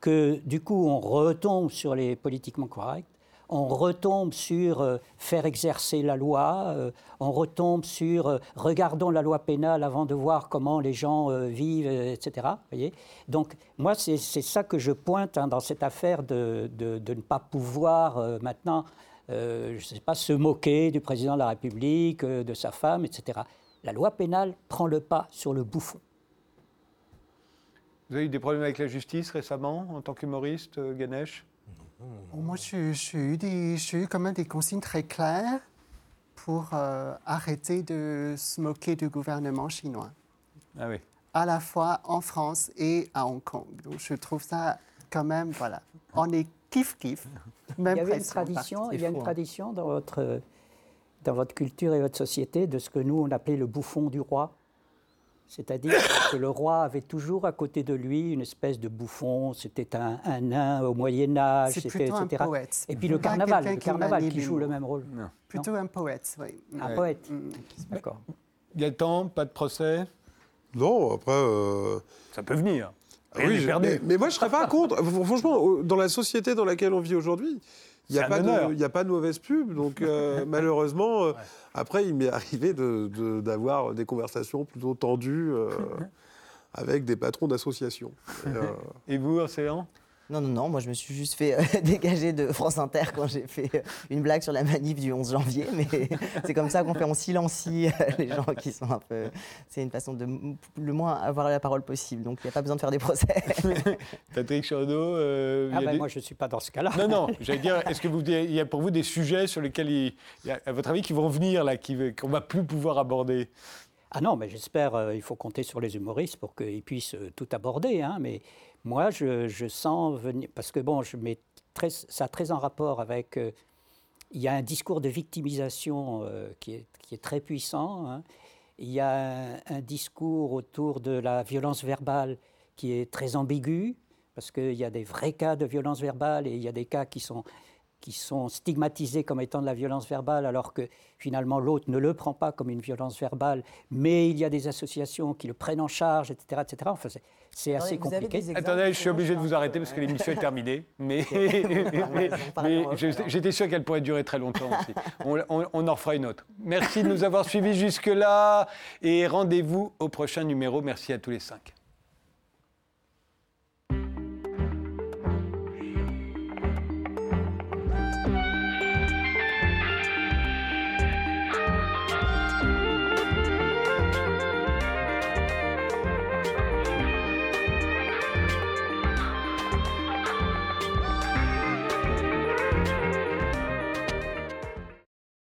que du coup on retombe sur les politiquement corrects, on retombe sur euh, faire exercer la loi, euh, on retombe sur euh, regardons la loi pénale avant de voir comment les gens vivent, etc. voyez Donc moi c'est ça que je pointe hein, dans cette affaire de, ne pas pouvoir maintenant, je ne sais pas, se moquer du président de la République, de sa femme, etc. La loi pénale prend le pas sur le bouffon. Vous avez eu des problèmes avec la justice récemment en tant qu'humoriste, euh, Ganesh? Moi, j'ai eu, des- j'ai eu quand même des consignes très claires pour euh, arrêter de se moquer du gouvernement chinois, Ah oui. à la fois en France et à Hong Kong. Donc, je trouve ça quand même, voilà, [laughs] on est kiff-kiff. Même Il y avait une tradition, il y a une hein. tradition dans votre, dans votre culture et votre société de ce que nous on appelait le bouffon du roi. C'est-à-dire que le roi avait toujours à côté de lui une espèce de bouffon, c'était un, un nain au Moyen Âge, c'était- plutôt un etc. poète. Et puis le Pas carnaval, le qui carnaval qui joue le même rôle. Plutôt un poète, oui. Un Ouais. poète, Mm. d'accord. Gaëtan, pas de procès? Non, après. euh, Ça peut venir. Ah Rien oui, je- perdu. mais, mais moi, je serais pas contre. Fr- Franchement, dans la société dans laquelle on vit aujourd'hui, il n'y a, pas de- il y a pas de mauvaise pub. Donc, euh, [laughs] malheureusement, euh, après, il m'est arrivé de- de- d'avoir des conversations plutôt tendues euh, [laughs] avec des patrons d'associations. Et, Et vous, Océan? Non, non, non, moi je me suis juste fait euh, [laughs] dégager de France Inter quand j'ai fait euh, une blague sur la manif du 11 janvier, mais [laughs] c'est comme ça qu'on fait, on silencie euh, les gens qui sont un peu... C'est une façon de le moins avoir la parole possible, donc il n'y a pas besoin de faire des procès. [laughs] Patrick Charaudot euh, il Ah ben, des- moi je ne suis pas dans ce cas-là. Non, non, j'allais dire, est-ce que vous, il y a pour vous des sujets sur lesquels, il, il y a, à votre avis, qui vont venir, là, qu'on va plus pouvoir aborder? Ah non, mais j'espère, euh, il faut compter sur les humoristes pour qu'ils puissent euh, tout aborder. hein, mais moi, je, sens venir, parce que bon, je mets ça a très en rapport avec, euh, il y a un discours de victimisation euh, qui, est, très puissant. hein. Il y a un discours autour de la violence verbale qui est très ambigu, parce qu'il y a des vrais cas de violence verbale et il y a des cas qui sont qui sont stigmatisés comme étant de la violence verbale, alors que finalement l'autre ne le prend pas comme une violence verbale, mais il y a des associations qui le prennent en charge, etc. etc. Enfin, c'est- c'est assez Vous compliqué. Attendez, je suis obligé de vous arrêter parce que l'émission est terminée. [laughs] Mais, [laughs] j'étais sûr qu'elle pourrait durer très longtemps aussi. On, on- on en fera une autre. Merci de nous avoir suivis jusque-là et rendez-vous au prochain numéro. Merci à tous les cinq.